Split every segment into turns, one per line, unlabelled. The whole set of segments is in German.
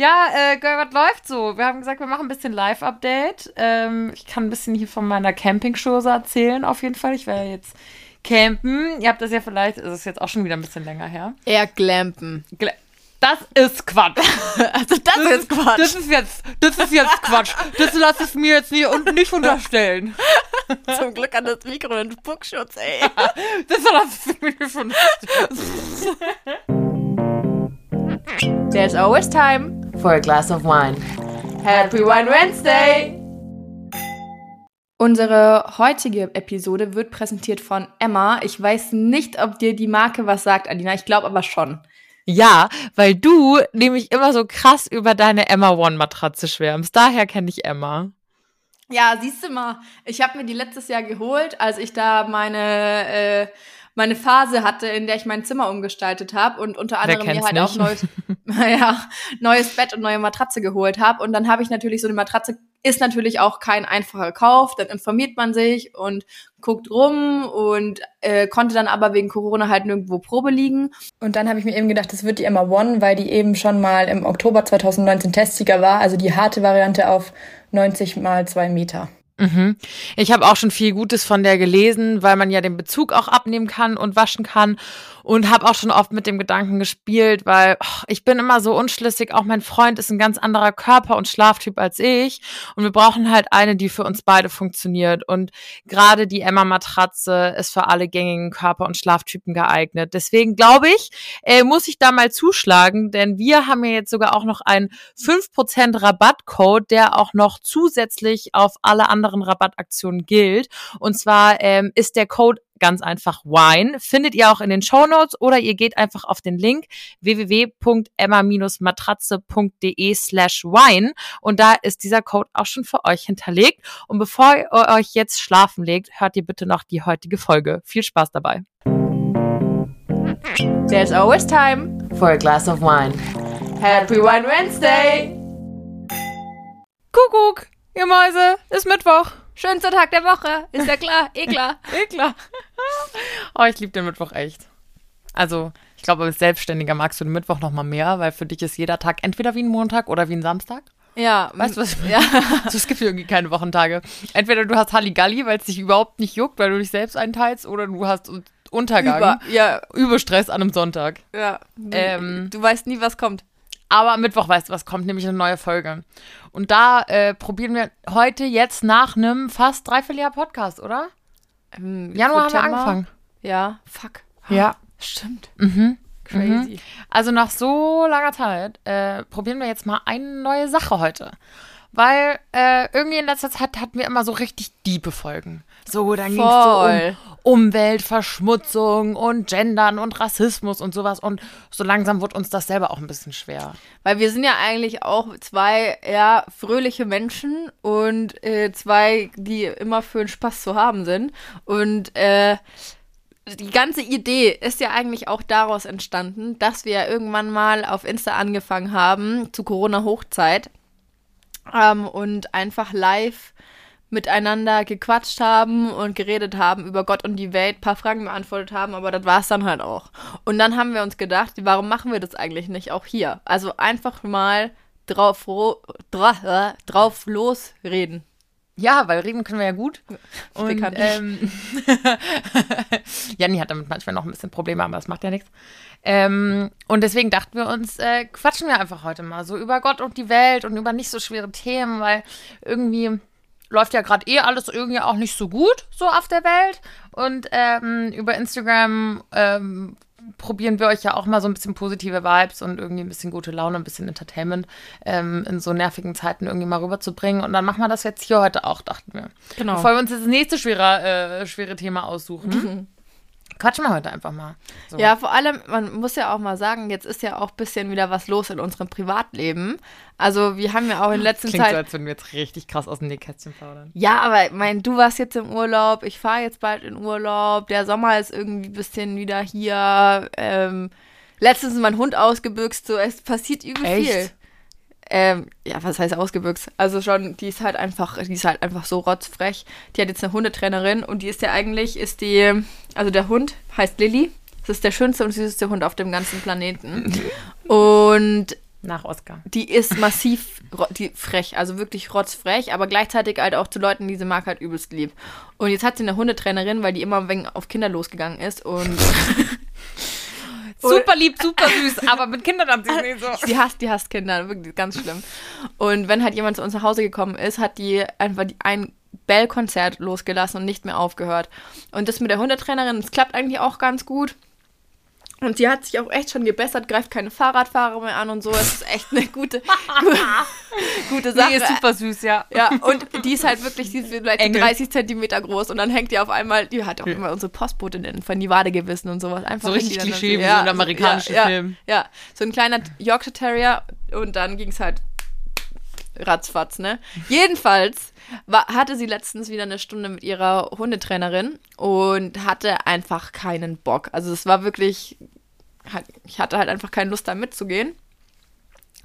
Ja, äh, Girl, was läuft so? Wir haben gesagt, wir machen ein bisschen Live-Update. Ähm, ich kann ein bisschen hier von meiner Camping-Show erzählen, auf jeden Fall. Ich werde ja jetzt campen. Ihr habt das ja vielleicht, ist es jetzt auch schon wieder ein bisschen länger her.
Eher glampen.
Gla das ist Quatsch.
Also das, das ist Quatsch.
Das ist jetzt, das ist jetzt Quatsch. Das lasse ich mir jetzt nie und nicht unterstellen.
Zum Glück an das Mikro und Spuckschutz, ey.
das lasse ich mir nicht unterstellen.
There's always time
for a glass of wine.
Happy Wine Wednesday! Unsere heutige Episode wird präsentiert von Emma. Ich weiß nicht, ob dir die Marke was sagt, Alina. Ich glaube aber schon.
Ja, weil du nämlich immer so krass über deine Emma One Matratze schwärmst. Daher kenne ich Emma.
Ja, siehst du mal, ich habe mir die letztes Jahr geholt, als ich da meine äh, meine Phase hatte, in der ich mein Zimmer umgestaltet habe und unter anderem mir halt nicht? auch neues, ja, neues Bett und neue Matratze geholt habe. Und dann habe ich natürlich so eine Matratze, ist natürlich auch kein einfacher Kauf. Dann informiert man sich und guckt rum und äh, konnte dann aber wegen Corona halt nirgendwo Probe liegen. Und dann habe ich mir eben gedacht, das wird die Emma One, weil die eben schon mal im Oktober 2019 Testsieger war, also die harte Variante auf 90 mal 2 Meter.
Mhm. Ich habe auch schon viel Gutes von der gelesen, weil man ja den Bezug auch abnehmen kann und waschen kann und habe auch schon oft mit dem Gedanken gespielt, weil oh, ich bin immer so unschlüssig. Auch mein Freund ist ein ganz anderer Körper und Schlaftyp als ich und wir brauchen halt eine, die für uns beide funktioniert. Und gerade die Emma-Matratze ist für alle gängigen Körper und Schlaftypen geeignet. Deswegen glaube ich, äh, muss ich da mal zuschlagen, denn wir haben ja jetzt sogar auch noch einen 5% Rabattcode, der auch noch zusätzlich auf alle anderen Rabattaktionen gilt. Und zwar ähm, ist der Code ganz einfach Wine. Findet ihr auch in den Show Notes oder ihr geht einfach auf den Link www.emma-matratze.de slash wine und da ist dieser Code auch schon für euch hinterlegt. Und bevor ihr euch jetzt schlafen legt, hört ihr bitte noch die heutige Folge. Viel Spaß dabei.
There's always time
for a glass of wine.
Happy Wine Wednesday!
Kuckuck, ihr Mäuse, ist Mittwoch.
Schönster Tag der Woche. Ist ja klar. Eh klar.
eh klar. oh, ich liebe den Mittwoch echt. Also, ich glaube, als Selbstständiger magst du den Mittwoch noch mal mehr, weil für dich ist jeder Tag entweder wie ein Montag oder wie ein Samstag.
Ja.
Weißt du, was ich ja. also, es gibt irgendwie keine Wochentage. Entweder du hast Halligalli, weil es dich überhaupt nicht juckt, weil du dich selbst einteilst, oder du hast Untergang.
Über, ja.
Überstress an einem Sonntag.
Ja. Ähm, du weißt nie, was kommt.
Aber Mittwoch weißt du, was kommt, nämlich eine neue Folge. Und da äh, probieren wir heute jetzt nach einem fast Dreivierteljahr Podcast, oder?
Im Januar September. haben wir angefangen.
Ja, fuck.
Ja.
Stimmt.
Mhm. Crazy.
Mhm. Also nach so langer Zeit äh, probieren wir jetzt mal eine neue Sache heute. Weil äh, irgendwie in letzter Zeit hatten wir immer so richtig diepe Folgen. So, dann ging es so um Umweltverschmutzung und Gendern und Rassismus und sowas. Und so langsam wird uns das selber auch ein bisschen schwer.
Weil wir sind ja eigentlich auch zwei eher fröhliche Menschen und äh, zwei, die immer für den Spaß zu haben sind. Und äh, die ganze Idee ist ja eigentlich auch daraus entstanden, dass wir irgendwann mal auf Insta angefangen haben, zu Corona-Hochzeit, ähm, und einfach live miteinander gequatscht haben und geredet haben über Gott und die Welt, paar Fragen beantwortet haben, aber das war es dann halt auch. Und dann haben wir uns gedacht, warum machen wir das eigentlich nicht auch hier? Also einfach mal drauf, dra, äh, drauf losreden.
Ja, weil reden können wir ja gut. Und ähm, Janni hat damit manchmal noch ein bisschen Probleme, aber das macht ja nichts. Ähm, und deswegen dachten wir uns, äh, quatschen wir einfach heute mal so über Gott und die Welt und über nicht so schwere Themen, weil irgendwie läuft ja gerade eh alles irgendwie auch nicht so gut so auf der Welt. Und ähm, über Instagram ähm, probieren wir euch ja auch mal so ein bisschen positive Vibes und irgendwie ein bisschen gute Laune, ein bisschen Entertainment ähm, in so nervigen Zeiten irgendwie mal rüberzubringen. Und dann machen wir das jetzt hier heute auch, dachten wir.
Genau.
Bevor wir uns jetzt das nächste schwere, äh, schwere Thema aussuchen. Mhm. Quatschen wir heute einfach mal.
So. Ja, vor allem, man muss ja auch mal sagen, jetzt ist ja auch ein bisschen wieder was los in unserem Privatleben. Also wir haben ja auch in letzter
Klingt
Zeit...
so, als würden wir jetzt richtig krass aus dem Nähkästchen plaudern.
Ja, aber mein, du warst jetzt im Urlaub, ich fahre jetzt bald in Urlaub, der Sommer ist irgendwie ein bisschen wieder hier. Ähm, letztens ist mein Hund ausgebüxt, so es passiert übel Echt? viel. Ähm, ja, was heißt ausgebüxt? Also schon, die ist halt einfach, die ist halt einfach so rotzfrech. Die hat jetzt eine Hundetrainerin und die ist ja eigentlich, ist die, also der Hund heißt Lilly. Das ist der schönste und süßeste Hund auf dem ganzen Planeten. Und
Nach Oscar.
Die ist massiv die frech, also wirklich rotzfrech, aber gleichzeitig halt auch zu Leuten, die sie mag, halt übelst lieb. Und jetzt hat sie eine Hundetrainerin, weil die immer wegen auf Kinder losgegangen ist und
Super lieb, super süß, aber mit Kindern hat sie es nicht so.
die hasst, die hasst Kinder, wirklich ganz schlimm. Und wenn halt jemand zu uns nach Hause gekommen ist, hat die einfach die, ein Bellkonzert losgelassen und nicht mehr aufgehört. Und das mit der Hundetrainerin, das klappt eigentlich auch ganz gut. Und sie hat sich auch echt schon gebessert, greift keine Fahrradfahrer mehr an und so. Es ist echt eine gute, gute, gute Sache.
Nee, ist super süß, ja.
Ja, und die ist halt wirklich, die ist vielleicht
Engel.
30 Zentimeter groß und dann hängt die auf einmal, die hat auch immer unsere Postbotin von die Wade gewissen und sowas. Einfach
So richtig
die
Klischee, wie so in amerikanischen
ja,
Filmen.
Ja, ja, so ein kleiner Yorkshire Terrier und dann ging es halt ratzfatz, ne? Jedenfalls war, hatte sie letztens wieder eine Stunde mit ihrer Hundetrainerin und hatte einfach keinen Bock. Also es war wirklich, ich hatte halt einfach keine Lust da mitzugehen.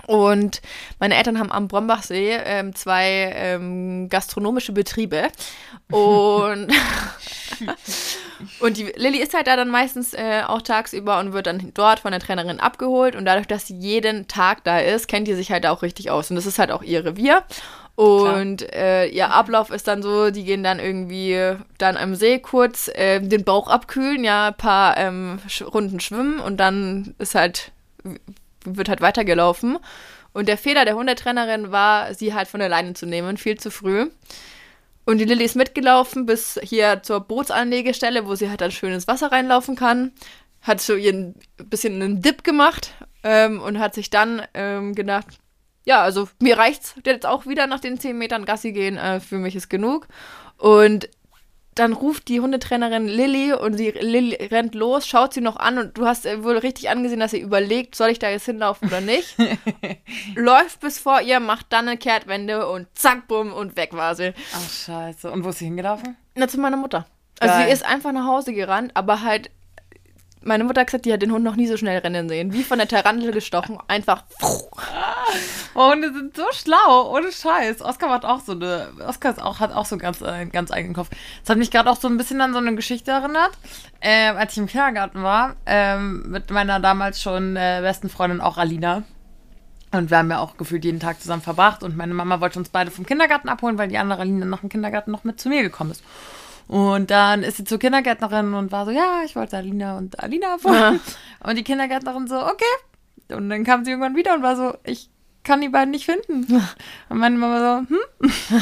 Und meine Eltern haben am Brombachsee ähm, zwei ähm, gastronomische Betriebe. Und, und die Lilly ist halt da dann meistens äh, auch tagsüber und wird dann dort von der Trainerin abgeholt. Und dadurch, dass sie jeden Tag da ist, kennt die sich halt auch richtig aus. Und das ist halt auch ihr Revier. Und äh, ihr Ablauf ist dann so, die gehen dann irgendwie dann am See kurz äh, den Bauch abkühlen, ja, ein paar ähm, Runden schwimmen und dann ist halt wird halt weitergelaufen. Und der Fehler der Hundetrainerin war, sie halt von der Leine zu nehmen, viel zu früh. Und die Lilly ist mitgelaufen bis hier zur Bootsanlegestelle, wo sie halt dann schönes Wasser reinlaufen kann. Hat so ihren bisschen einen Dip gemacht ähm, und hat sich dann ähm, gedacht, ja, also mir reicht's jetzt auch wieder nach den 10 Metern Gassi gehen, äh, für mich ist genug. Und dann ruft die Hundetrainerin Lilly und sie Lilly rennt los, schaut sie noch an und du hast äh, wohl richtig angesehen, dass sie überlegt, soll ich da jetzt hinlaufen oder nicht. Läuft bis vor ihr, macht dann eine Kehrtwende und zack, bumm und weg war sie.
Ach, scheiße. Und wo ist sie hingelaufen?
Na, zu meiner Mutter. Also
Geil.
sie ist einfach nach Hause gerannt, aber halt, meine Mutter hat gesagt, die hat den Hund noch nie so schnell rennen sehen. Wie von der Tarantel gestochen, einfach.
Oh, Hunde sind so schlau, ohne Scheiß. Oskar macht auch so eine, Oskar ist auch, hat auch so ganz, einen ganz eigenen Kopf. Das hat mich gerade auch so ein bisschen an so eine Geschichte erinnert, ähm, als ich im Kindergarten war, ähm, mit meiner damals schon äh, besten Freundin auch Alina. Und wir haben ja auch gefühlt jeden Tag zusammen verbracht und meine Mama wollte uns beide vom Kindergarten abholen, weil die andere Alina nach dem Kindergarten noch mit zu mir gekommen ist. Und dann ist sie zur Kindergärtnerin und war so, ja, ich wollte Alina und Alina abholen. Und die Kindergärtnerin so, okay. Und dann kam sie irgendwann wieder und war so, ich kann die beiden nicht finden. Und meine Mama so, hm?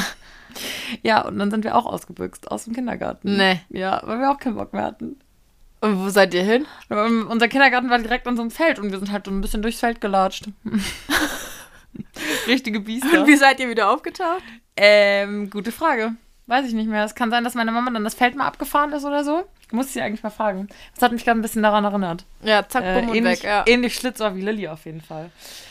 Ja, und dann sind wir auch ausgebüxt aus dem Kindergarten.
Nee.
Ja, weil wir auch keinen Bock mehr hatten.
Und wo seid ihr hin?
Aber unser Kindergarten war direkt an so einem Feld und wir sind halt so ein bisschen durchs Feld gelatscht. Richtige Biester.
Und wie seid ihr wieder aufgetaucht?
Ähm, gute Frage. Weiß ich nicht mehr. Es kann sein, dass meine Mama dann das Feld mal abgefahren ist oder so. Muss ich sie eigentlich mal fragen. Das hat mich gerade ein bisschen daran erinnert.
Ja, zack,
Äh,
bumm und
ähnlich,
weg. Ja.
ähnlich Schlitzohr wie Lilly auf jeden Fall.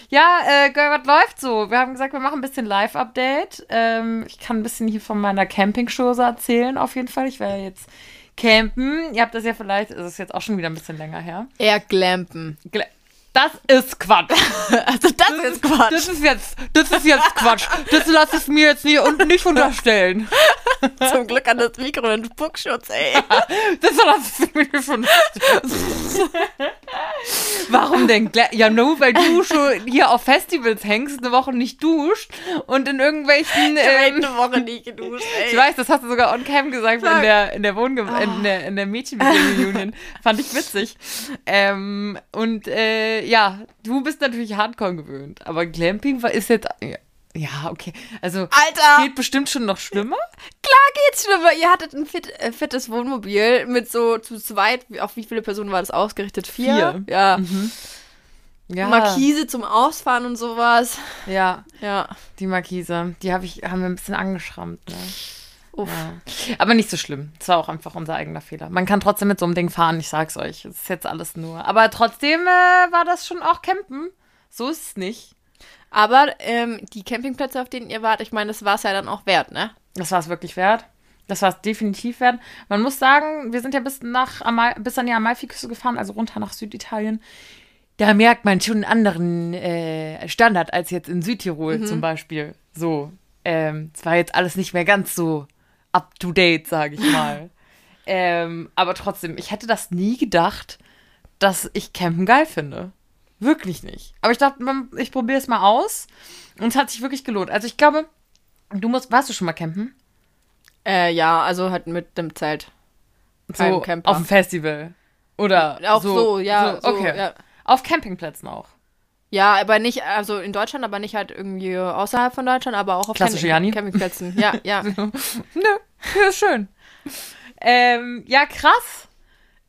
Ja, äh, Girl, was läuft so? Wir haben gesagt, wir machen ein bisschen Live-Update. Ähm, ich kann ein bisschen hier von meiner Campingschose erzählen, auf jeden Fall. Ich ja jetzt campen. Ihr habt das ja vielleicht, es ist jetzt auch schon wieder ein bisschen länger her.
Eher glampen.
Gla- Das ist Quatsch.
Also das ist Quatsch.
Das ist jetzt, das ist jetzt Quatsch. Das lasse ich mir jetzt nie und nicht unterstellen.
Zum Glück an das Mikro und Spuckschutz, ey.
Das lasse ich mir nicht unterstellen. Warum denn? Ja, nur weil du schon hier auf Festivals hängst, eine Woche nicht duscht und in irgendwelchen.
Ich hab
Ähm,
eine Woche nicht geduscht, ey.
ich weiß, das hast du sogar on cam gesagt in
Sag.
der, in der Wohnge in der, in der Mädchenreunion. Fand ich witzig. Ähm, und äh, ja, du bist natürlich Hardcore gewöhnt, aber Glamping war, ist jetzt. Ja, okay. Also
Alter!
geht bestimmt schon noch schlimmer.
Klar geht's schlimmer. Ihr hattet ein fit, äh, fettes Wohnmobil mit so zu zweit. Auf wie viele Personen war das ausgerichtet? Vier?
Vier.
Ja.
Ja.
Markise zum Ausfahren und sowas.
Ja,
Ja.
die Markise. Die hab ich, haben wir ein bisschen angeschrammt. Ne?
Uff.
Ja. Aber nicht so schlimm. Es war auch einfach unser eigener Fehler. Man kann trotzdem mit so einem Ding fahren, ich sag's euch. Es ist jetzt alles nur. Aber trotzdem äh, war das schon auch Campen. So ist es nicht.
Aber ähm, die Campingplätze, auf denen ihr wart, ich meine, das war es ja dann auch wert, ne?
Das war es wirklich wert. Das war es definitiv wert. Man muss sagen, wir sind ja bis, nach Amal bis an die Amalfiküste gefahren, also runter nach Süditalien. Da merkt man schon einen anderen äh, Standard als jetzt in Südtirol zum Beispiel. So, ähm, es war jetzt alles nicht mehr ganz so up to date, sage ich mal. ähm, aber trotzdem, ich hätte das nie gedacht, dass ich Campen geil finde. Wirklich nicht. Aber ich dachte, ich probiere es mal aus. Und es hat sich wirklich gelohnt. Also ich glaube, du musst, warst du schon mal campen?
Äh, ja, also halt mit dem Zelt.
So
Camper.
auf dem Festival. Oder
Auch so, ja.
so,
So,
okay.
ja.
Auf Campingplätzen auch.
Ja, aber nicht, also in Deutschland, aber nicht halt irgendwie außerhalb von Deutschland, aber auch auf
Klassische Janni.
Campingplätzen. Ja, ja.
Nö, ja, ist schön. ähm, ja, krass.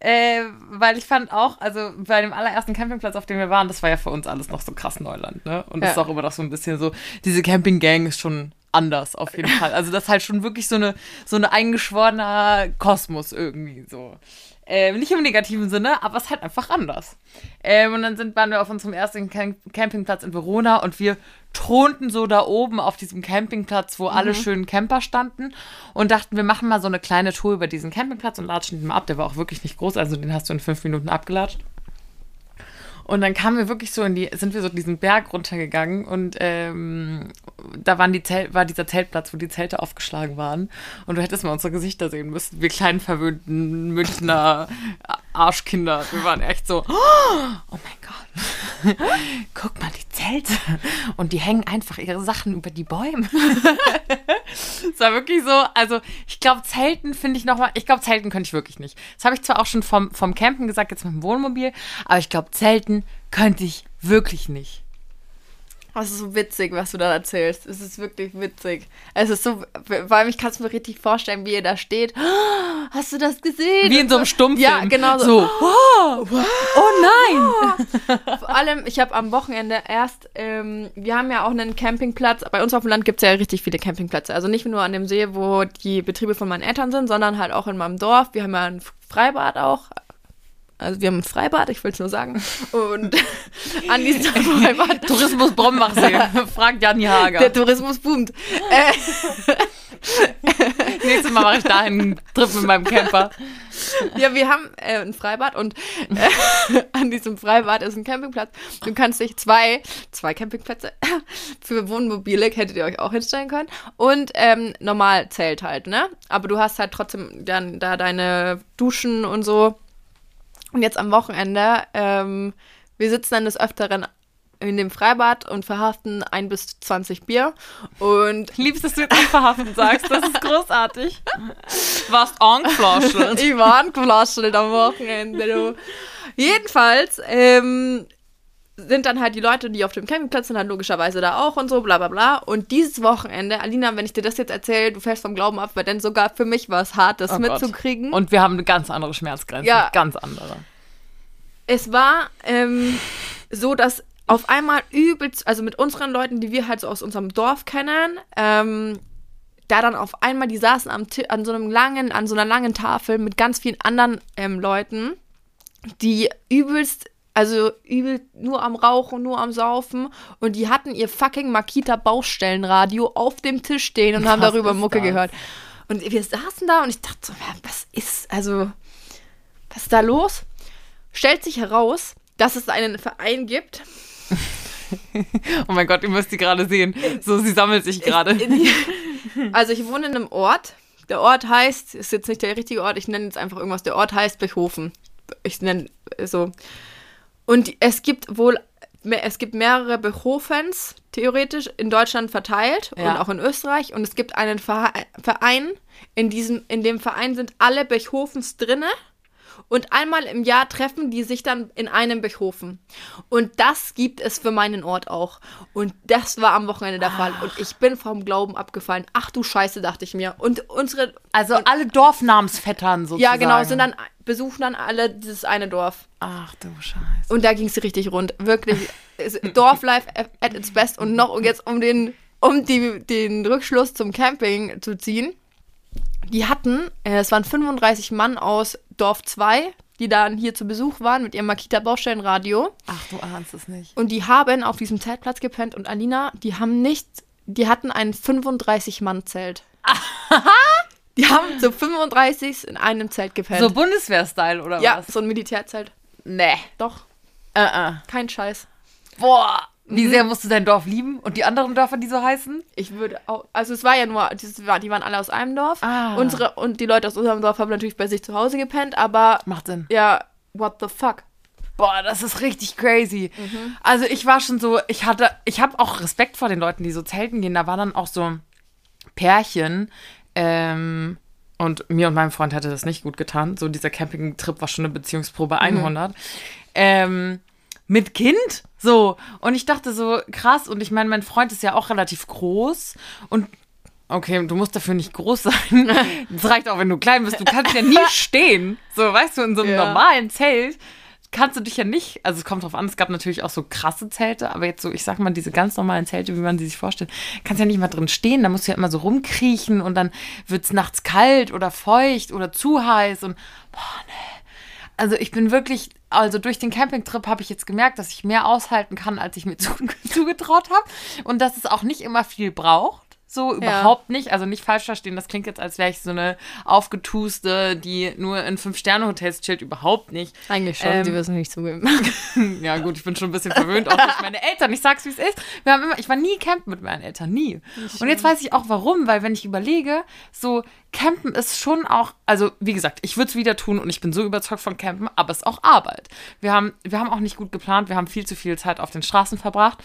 Äh, weil ich fand auch, also bei dem allerersten Campingplatz, auf dem wir waren, das war ja für uns alles noch so krass Neuland, ne? Und das
Ja.
ist auch immer noch so ein bisschen so, diese Campinggang ist schon anders auf jeden Fall. Also das ist halt schon wirklich so eine, so eine eingeschworener Kosmos irgendwie so. Ähm, nicht im negativen Sinne, aber es ist halt einfach anders. Ähm, und dann sind, waren wir auf unserem ersten Camp Campingplatz in Verona und wir thronten so da oben auf diesem Campingplatz, wo alle schönen Camper standen und dachten, wir machen mal so eine kleine Tour über diesen Campingplatz und latschen den mal ab. Der war auch wirklich nicht groß, also den hast du in fünf Minuten abgelatscht. Und dann kamen wir wirklich so in die, sind wir so diesen Berg runtergegangen und ähm, da waren die Zel war dieser Zeltplatz, wo die Zelte aufgeschlagen waren. Und du hättest mal unsere Gesichter sehen müssen. Wir kleinen verwöhnten Münchner Arschkinder. Wir waren echt so, oh mein Gott. Guck mal, die Zelte. Und die hängen einfach ihre Sachen über die Bäume. Es war wirklich so, also ich glaube, Zelten finde ich nochmal, ich glaube, Zelten könnte ich wirklich nicht. Das habe ich zwar auch schon vom, vom Campen gesagt, jetzt mit dem Wohnmobil, aber ich glaube, Zelten könnte ich wirklich nicht.
Das ist so witzig, was du da erzählst. Es ist wirklich witzig. Es ist so, vor allem ich kann es mir richtig vorstellen, wie ihr da steht. Hast du das gesehen?
Wie in so einem Stummfilm.
Ja, genau so.
so. Oh, oh nein!
Vor allem, ich habe am Wochenende erst, ähm, wir haben ja auch einen Campingplatz. Bei uns auf dem Land gibt es ja richtig viele Campingplätze. Also nicht nur an dem See, wo die Betriebe von meinen Eltern sind, sondern halt auch in meinem Dorf. Wir haben ja ein Freibad auch. Also wir haben ein Freibad, ich will es nur sagen. Und an diesem Freibad
Tourismus Brombachsee. Fragt Janni Hager.
der Tourismus boomt. Äh,
Nächstes Mal mache ich dahin einen Trip mit meinem Camper.
Ja, wir haben äh, ein Freibad und äh, an diesem Freibad ist ein Campingplatz. Du kannst dich zwei, zwei Campingplätze für Wohnmobile, hättet ihr euch auch hinstellen können. Und ähm, normal Zelt halt, ne? Aber du hast halt trotzdem dann da deine Duschen und so. Und jetzt am Wochenende, ähm, wir sitzen dann des Öfteren in dem Freibad und verhaften ein bis 20 Bier. Und
Liebst, dass du jetzt verhaften sagst. Das ist großartig. Warst angeflaschelt.
Ich war angeflaschelt am Wochenende, du. Jedenfalls, ähm, sind dann halt die Leute, die auf dem Campingplatz sind, halt logischerweise da auch und so, bla bla bla. Und dieses Wochenende, Alina, wenn ich dir das jetzt erzähle, du fällst vom Glauben ab, weil denn sogar für mich war es hart, das
Oh Gott.
mitzukriegen.
Und wir haben eine ganz andere Schmerzgrenze.
Ja.
Ganz andere.
es war ähm, so, dass auf einmal übelst, also mit unseren Leuten, die wir halt so aus unserem Dorf kennen, ähm, da dann auf einmal, die saßen am an so einem langen, an so einer langen Tafel mit ganz vielen anderen ähm, Leuten, die übelst, also übel nur am Rauchen, nur am Saufen und die hatten ihr fucking Makita Baustellenradio auf dem Tisch stehen und haben
Was
darüber
ist
Mucke
das?
gehört. Und wir saßen da und ich dachte so, was ist, also, was ist da los? Stellt sich heraus, dass es einen Verein gibt.
Oh mein Gott, ihr müsst sie gerade sehen. So, sie sammelt sich gerade.
Also ich wohne in einem Ort. Der Ort heißt, ist jetzt nicht der richtige Ort, ich nenne jetzt einfach irgendwas. Der Ort heißt Bechhofen. Ich nenne so. Und es gibt wohl, es gibt mehrere Bechofens, theoretisch, in Deutschland verteilt
Ja.
und auch in Österreich. Und es gibt einen Verein, in, diesem, in dem Verein sind alle Bechofens drinne. Und einmal im Jahr treffen die sich dann in einem Bechhofen. Und das gibt es für meinen Ort auch. Und das war am Wochenende der Fall. Und ich bin vom Glauben abgefallen. Ach du Scheiße, dachte ich mir. Und unsere,
Also alle Dorfnamensvettern sozusagen.
ja genau, sind dann, besuchen dann alle dieses eine Dorf.
Ach du Scheiße.
Und da ging es richtig rund. Wirklich. Dorflife at its best. Und noch jetzt, um den, um die, den Rückschluss zum Camping zu ziehen. Die hatten, äh, es waren 35 Mann aus Dorf 2, die dann hier zu Besuch waren mit ihrem Makita Baustellenradio.
Ach, du ahnst es nicht.
Und die haben auf diesem Zeltplatz gepennt. Und Alina, die haben nicht, die hatten ein 35-Mann-Zelt. die haben so 35 in einem Zelt gepennt.
So Bundeswehr-Style oder
ja,
was?
so ein Militärzelt.
Nee.
Doch,
Äh, äh.
kein Scheiß.
Boah.
Mhm.
Wie sehr musst du dein Dorf lieben? Und die anderen Dörfer, die so heißen?
Ich würde auch, also es war ja nur, die waren alle aus einem Dorf.
Ah.
Unsere, und die Leute aus unserem Dorf haben natürlich bei sich zu Hause gepennt, aber
Macht Sinn.
ja, what the fuck?
Boah, das ist richtig crazy. Also ich war schon so, ich hatte, ich habe auch Respekt vor den Leuten, die so zelten gehen. Da war dann auch so Pärchen, ähm, und mir und meinem Freund hätte das nicht gut getan. So dieser Campingtrip war schon eine Beziehungsprobe 100. Ähm, mit Kind, so. Und ich dachte so, krass. Und ich meine, mein Freund ist ja auch relativ groß. Und okay, du musst dafür nicht groß sein. Es reicht auch, wenn du klein bist. Du kannst ja nie stehen. So, weißt du, in so einem
Ja.
normalen Zelt kannst du dich ja nicht, also es kommt drauf an, es gab natürlich auch so krasse Zelte, aber jetzt so, ich sag mal, diese ganz normalen Zelte, wie man sie sich vorstellt, kannst ja nicht mal drin stehen, da musst du ja immer so rumkriechen und dann wird es nachts kalt oder feucht oder zu heiß und boah, ne. Also ich bin wirklich, also durch den Campingtrip habe ich jetzt gemerkt, dass ich mehr aushalten kann, als ich mir zu, zugetraut habe und dass es auch nicht immer viel braucht. So überhaupt nicht. Also nicht falsch verstehen, das klingt jetzt, als wäre ich so eine aufgetuste, die nur in Fünf-Sterne-Hotels chillt. Überhaupt nicht.
Eigentlich schon,
Ähm,
sie wissen nicht zugeben.
Ja, gut, ich bin schon ein bisschen verwöhnt, auch durch meine Eltern. Ich sag's, wie es ist. Wir haben immer, ich war nie campen mit meinen Eltern, nie. Und jetzt weiß ich auch warum, weil wenn ich überlege, so campen ist schon auch, also wie gesagt, ich würde es wieder tun und ich bin so überzeugt von campen, aber es ist auch Arbeit. Wir haben, wir haben auch nicht gut geplant, wir haben viel zu viel Zeit auf den Straßen verbracht.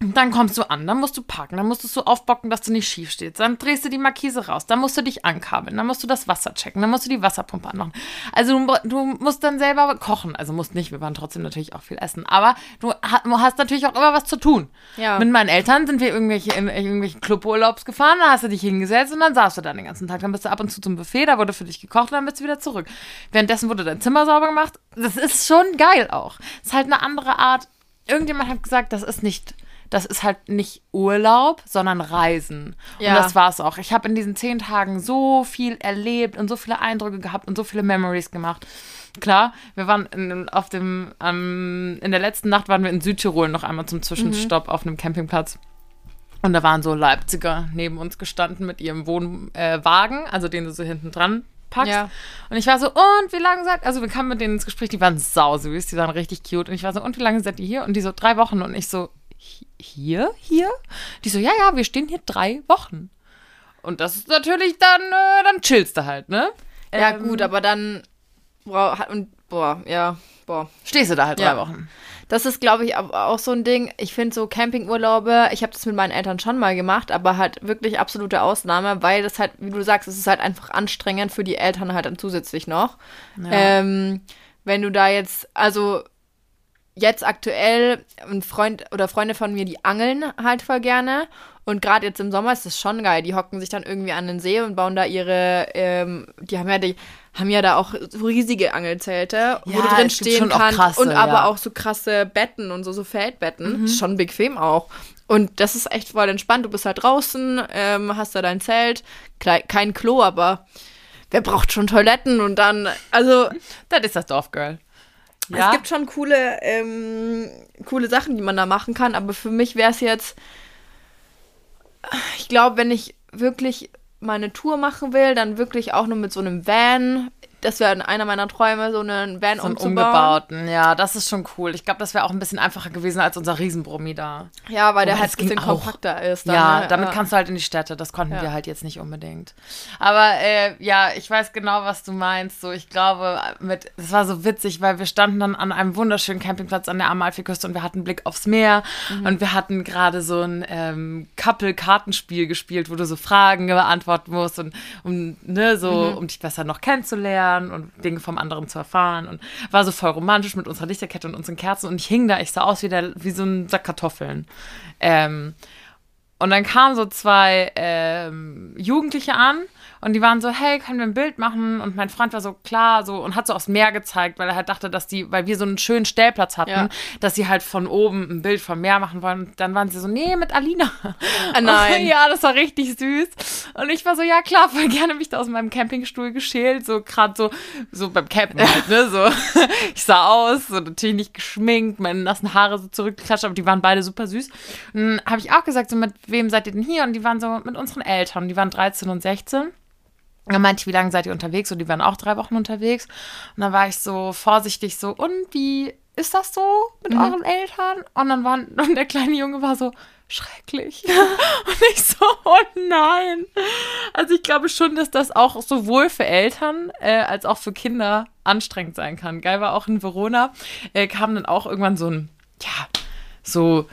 Dann kommst du an, dann musst du packen, dann musst du so aufbocken, dass du nicht schief stehst. Dann drehst du die Markise raus, dann musst du dich ankabeln, dann musst du das Wasser checken, dann musst du die Wasserpumpe anmachen. Also du, du musst dann selber kochen. Also musst nicht, wir waren trotzdem natürlich auch viel essen. Aber du ha- du hast natürlich auch immer was zu tun.
Ja.
Mit meinen Eltern sind wir irgendwelche, in irgendwelchen Cluburlaubs gefahren, da hast du dich hingesetzt und dann saßt du da den ganzen Tag. Dann bist du ab und zu zum Buffet, da wurde für dich gekocht und dann bist du wieder zurück. Währenddessen wurde dein Zimmer sauber gemacht. Das ist schon geil auch. ist halt eine andere Art. Irgendjemand hat gesagt, das ist nicht das ist halt nicht Urlaub, sondern Reisen.
Ja.
Und das war es auch. Ich habe in diesen zehn Tagen so viel erlebt und so viele Eindrücke gehabt und so viele Memories gemacht. Klar, wir waren in, auf dem, ähm, in der letzten Nacht waren wir in Südtirol noch einmal zum Zwischenstopp auf einem Campingplatz. Und da waren so Leipziger neben uns gestanden mit ihrem Wohnwagen, äh, also den du so hinten dran packst.
Ja.
Und ich war so, und wie lange seid Also wir kamen mit denen ins Gespräch, die waren sausüß, die waren richtig cute. Und ich war so, und wie lange seid ihr hier? Und die so, drei Wochen. Und ich so, "Hi- hier? Hier? Die so, ja, ja, wir stehen hier drei Wochen. Und das ist natürlich dann, äh, dann chillst du halt, ne?
ja,
Ähm,
gut, aber dann. Boah, hat- und, boah, ja, boah.
Stehst du da halt drei
Ja.
Wochen.
Das ist, glaube ich, aber auch so ein Ding. Ich finde so Campingurlaube, ich habe das mit meinen Eltern schon mal gemacht, aber halt wirklich absolute Ausnahme, weil das halt, wie du sagst, es ist halt einfach anstrengend für die Eltern halt dann zusätzlich noch. Ähm, wenn du da jetzt, also jetzt aktuell ein Freund oder Freunde von mir, die angeln halt voll gerne. Und gerade jetzt im Sommer ist das schon geil. Die hocken sich dann irgendwie an den See und bauen da ihre, ähm, die haben ja die haben ja da auch so riesige Angelzelte, wo
Ja,
du drin stehen kannst.
krasse,
und aber
ja.
auch so krasse Betten und so, so Feldbetten.
Mhm.
Schon bequem auch. Und das ist echt voll entspannt. Du bist halt draußen, ähm, hast da dein Zelt, kein Klo, aber wer braucht schon Toiletten? Und dann, also
Das ist das Dorfgirl.
Es gibt schon coole, ähm, coole Sachen, die man da machen kann, aber für mich wäre es jetzt, ich glaube, wenn ich wirklich meine Tour machen will, dann wirklich auch nur mit so einem Van. Das wäre einer meiner Träume, so einen Van
so einen
umzubauen.
umgebauten. Ja, das ist schon cool. Ich glaube, das wäre auch ein bisschen einfacher gewesen als unser Riesenbrummi da.
Ja, weil der
Wobei,
halt ein bisschen
auch.
kompakter ist. Dann,
ja,
ne?
damit
Ja.
kannst du halt in die Städte. Das konnten
Ja.
wir halt jetzt nicht unbedingt. Aber äh, ja, ich weiß genau, was du meinst. So, ich glaube, mit, es war so witzig, weil wir standen dann an einem wunderschönen Campingplatz an der Amalfiküste und wir hatten Blick aufs Meer
Mhm.
und wir hatten gerade so ein ähm, Couple-Kartenspiel gespielt, wo du so Fragen beantworten musst und um, ne, so,
Mhm.
um dich besser noch kennenzulernen und Dinge vom anderen zu erfahren. Und war so voll romantisch mit unserer Lichterkette und unseren Kerzen und ich hing da, ich sah aus wie, der, wie so ein Sack Kartoffeln. Ähm, und dann kamen so zwei ähm, Jugendliche an und die waren so, hey, können wir ein Bild machen? Und mein Freund war so, klar, so und hat so aufs Meer gezeigt, weil er halt dachte, dass die, weil wir so einen schönen Stellplatz hatten,
Ja.
dass sie halt von oben ein Bild vom Meer machen wollen. Und dann waren sie so, nee, mit Alina.
Ah, nein.
ja, das war richtig süß. Und ich war so, ja klar, voll gerne mich da aus meinem Campingstuhl geschält, so gerade so, so beim Campen halt, ne, so. Ich sah aus, so natürlich nicht geschminkt, meine nassen Haare so zurückgeklatscht, aber die waren beide super süß. Und dann habe ich auch gesagt, so, mit wem seid ihr denn hier? Und die waren so, mit unseren Eltern. Die waren 13 und 16. Dann meinte ich, wie lange seid ihr unterwegs? Und die waren auch drei Wochen unterwegs. Und dann war ich so vorsichtig so, und wie ist das so mit mhm. euren Eltern? Und dann waren, und der kleine Junge war so, schrecklich. und ich so, oh nein. Also ich glaube schon, dass das auch sowohl für Eltern äh, als auch für Kinder anstrengend sein kann. Geil war auch in Verona, äh, kam dann auch irgendwann so ein, ja, so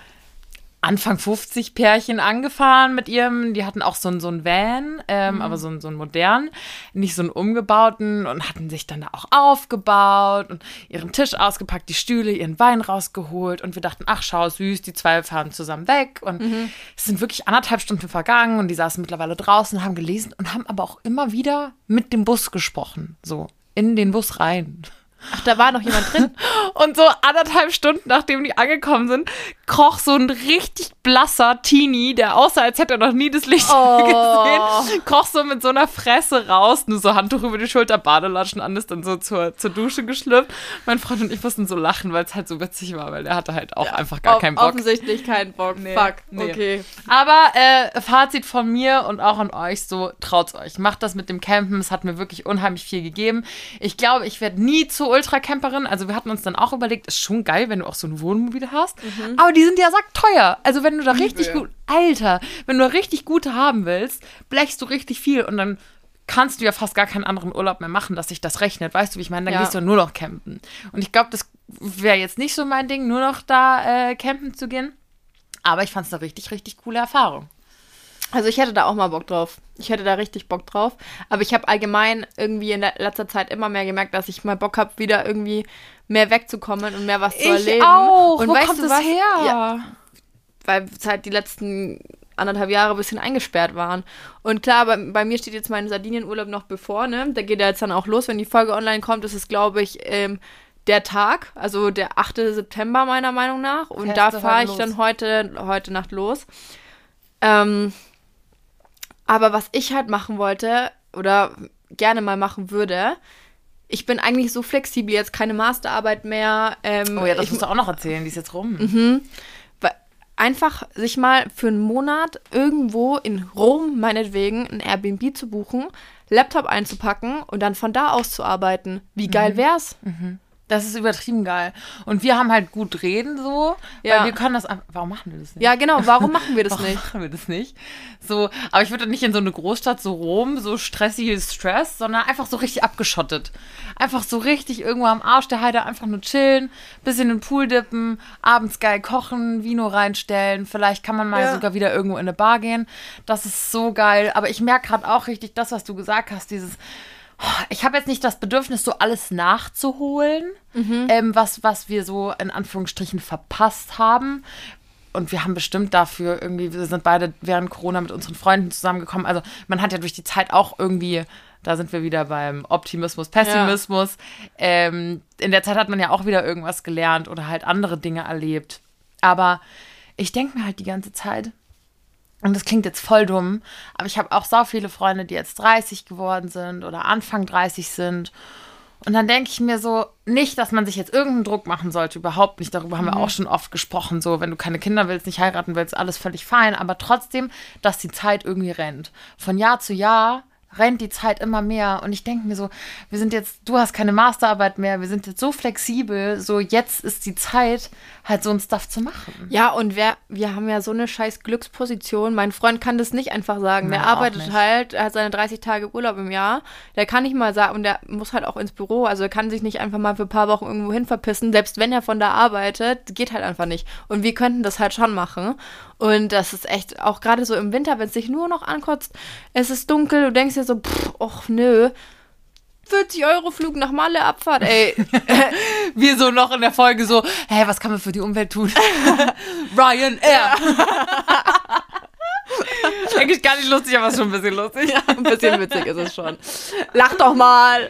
Anfang 50 Pärchen angefahren mit ihrem, die hatten auch so, ein, so ein Van, ähm, mhm. aber so, ein, so einen modernen, nicht so einen umgebauten und hatten sich dann da auch aufgebaut und ihren Tisch ausgepackt, die Stühle, ihren Wein rausgeholt und wir dachten, ach schau, süß, die zwei fahren zusammen weg und mhm. es sind wirklich anderthalb Stunden vergangen und die saßen mittlerweile draußen, haben gelesen und haben aber auch immer wieder mit dem Bus gesprochen, so in den Bus rein.
Ach, da war noch jemand drin.
Und so anderthalb Stunden, nachdem die angekommen sind, kroch so ein richtig blasser Teenie, der aussah, als hätte er noch nie das Licht oh. gesehen, kroch so mit so einer Fresse raus, nur so Handtuch über die Schulter, Badelatschen an, ist dann so zur, zur Dusche geschlüpft. Mein Freund und ich mussten so lachen, weil es halt so witzig war, weil der hatte halt auch ja, einfach gar keinen Bock.
Offensichtlich keinen Bock. Nee, Fuck. Nee. Okay.
Aber äh, Fazit von mir und auch an euch, so traut's euch. Macht das mit dem Campen. Es hat mir wirklich unheimlich viel gegeben. Ich glaube, ich werde nie zur Ultracamperin. Also wir hatten uns dann auch überlegt, ist schon geil, wenn du auch so ein Wohnmobil hast. Mhm. Aber die sind ja sackteuer. Also wenn du da richtig gut, Alter, wenn du da richtig gute haben willst, blechst du richtig viel und dann kannst du ja fast gar keinen anderen Urlaub mehr machen, dass sich das rechnet. Weißt du, wie ich meine? Dann ja. gehst du nur noch campen. Und ich glaube, das wäre jetzt nicht so mein Ding, nur noch da äh, campen zu gehen. Aber ich fand es eine richtig, richtig coole Erfahrung.
Also ich hätte da auch mal Bock drauf. Ich hätte da richtig Bock drauf. Aber ich habe allgemein irgendwie in letzter Zeit immer mehr gemerkt, dass ich mal Bock habe, wieder irgendwie mehr wegzukommen und mehr was zu ich erleben.
Auch.
Und
Wo weißt kommt du was? her? Ja,
weil es halt die letzten anderthalb Jahre ein bisschen eingesperrt waren. Und klar, bei, bei mir steht jetzt mein Sardinienurlaub noch bevor, ne? Da geht er jetzt dann auch los. Wenn die Folge online kommt, ist es, glaube ich, ähm, der Tag, also der 8. September meiner Meinung nach. Und Fährst da fahre ich los. dann heute, heute Nacht los. Ähm, aber was ich halt machen wollte oder gerne mal machen würde, ich bin eigentlich so flexibel, jetzt keine Masterarbeit mehr. Ähm,
oh ja, das
ich,
musst du auch noch erzählen, die ist jetzt rum.
Mhm. Einfach sich mal für einen Monat irgendwo in Rom, meinetwegen, ein Airbnb zu buchen, Laptop einzupacken und dann von da aus zu arbeiten. Wie geil mhm. wär's?
Mhm. Das ist übertrieben geil. Und wir haben halt gut reden so, ja. weil wir können das warum machen wir das nicht?
Ja, genau, warum machen wir das
warum
nicht?
machen wir das nicht? So, aber ich würde nicht in so eine Großstadt so Rom, so stressiges Stress, sondern einfach so richtig abgeschottet. Einfach so richtig irgendwo am Arsch der Heide einfach nur chillen, bisschen in den Pool dippen, abends geil kochen, Vino reinstellen, vielleicht kann man mal ja. sogar wieder irgendwo in eine Bar gehen. Das ist so geil, aber ich merke gerade auch richtig das, was du gesagt hast, dieses ich habe jetzt nicht das Bedürfnis, so alles nachzuholen, mhm. ähm, was, was wir so in Anführungsstrichen verpasst haben. Und wir haben bestimmt dafür irgendwie, wir sind beide während Corona mit unseren Freunden zusammengekommen. Also man hat ja durch die Zeit auch irgendwie, da sind wir wieder beim Optimismus, Pessimismus. Ja. Ähm, in der Zeit hat man ja auch wieder irgendwas gelernt oder halt andere Dinge erlebt. Aber ich denke mir halt die ganze Zeit, und das klingt jetzt voll dumm, aber ich habe auch so viele Freunde, die jetzt 30 geworden sind oder Anfang 30 sind. Und dann denke ich mir so, nicht, dass man sich jetzt irgendeinen Druck machen sollte, überhaupt nicht. Darüber haben mhm. wir auch schon oft gesprochen. So, wenn du keine Kinder willst, nicht heiraten willst, alles völlig fein. Aber trotzdem, dass die Zeit irgendwie rennt. Von Jahr zu Jahr rennt die Zeit immer mehr. Und ich denke mir so, wir sind jetzt, du hast keine Masterarbeit mehr, wir sind jetzt so flexibel, so jetzt ist die Zeit, halt so ein Stuff zu machen.
Ja, und wir, wir haben ja so eine scheiß Glücksposition. Mein Freund kann das nicht einfach sagen. Der arbeitet halt, er hat seine 30 Tage Urlaub im Jahr. Der kann nicht mal sagen, und der muss halt auch ins Büro. Also er kann sich nicht einfach mal für ein paar Wochen irgendwo hin verpissen. Selbst wenn er von da arbeitet, geht halt einfach nicht. Und wir könnten das halt schon machen. Und das ist echt, auch gerade so im Winter, wenn es dich nur noch ankotzt, es ist dunkel, du denkst dir so, pff, och nö, 40 Euro Flug nach Malle Abfahrt, ey.
Wir so noch in der Folge so, hä, was kann man für die Umwelt tun? Ryanair. Eigentlich gar nicht lustig, aber schon ein bisschen lustig.
Ja, ein bisschen witzig ist es schon. Lach doch mal.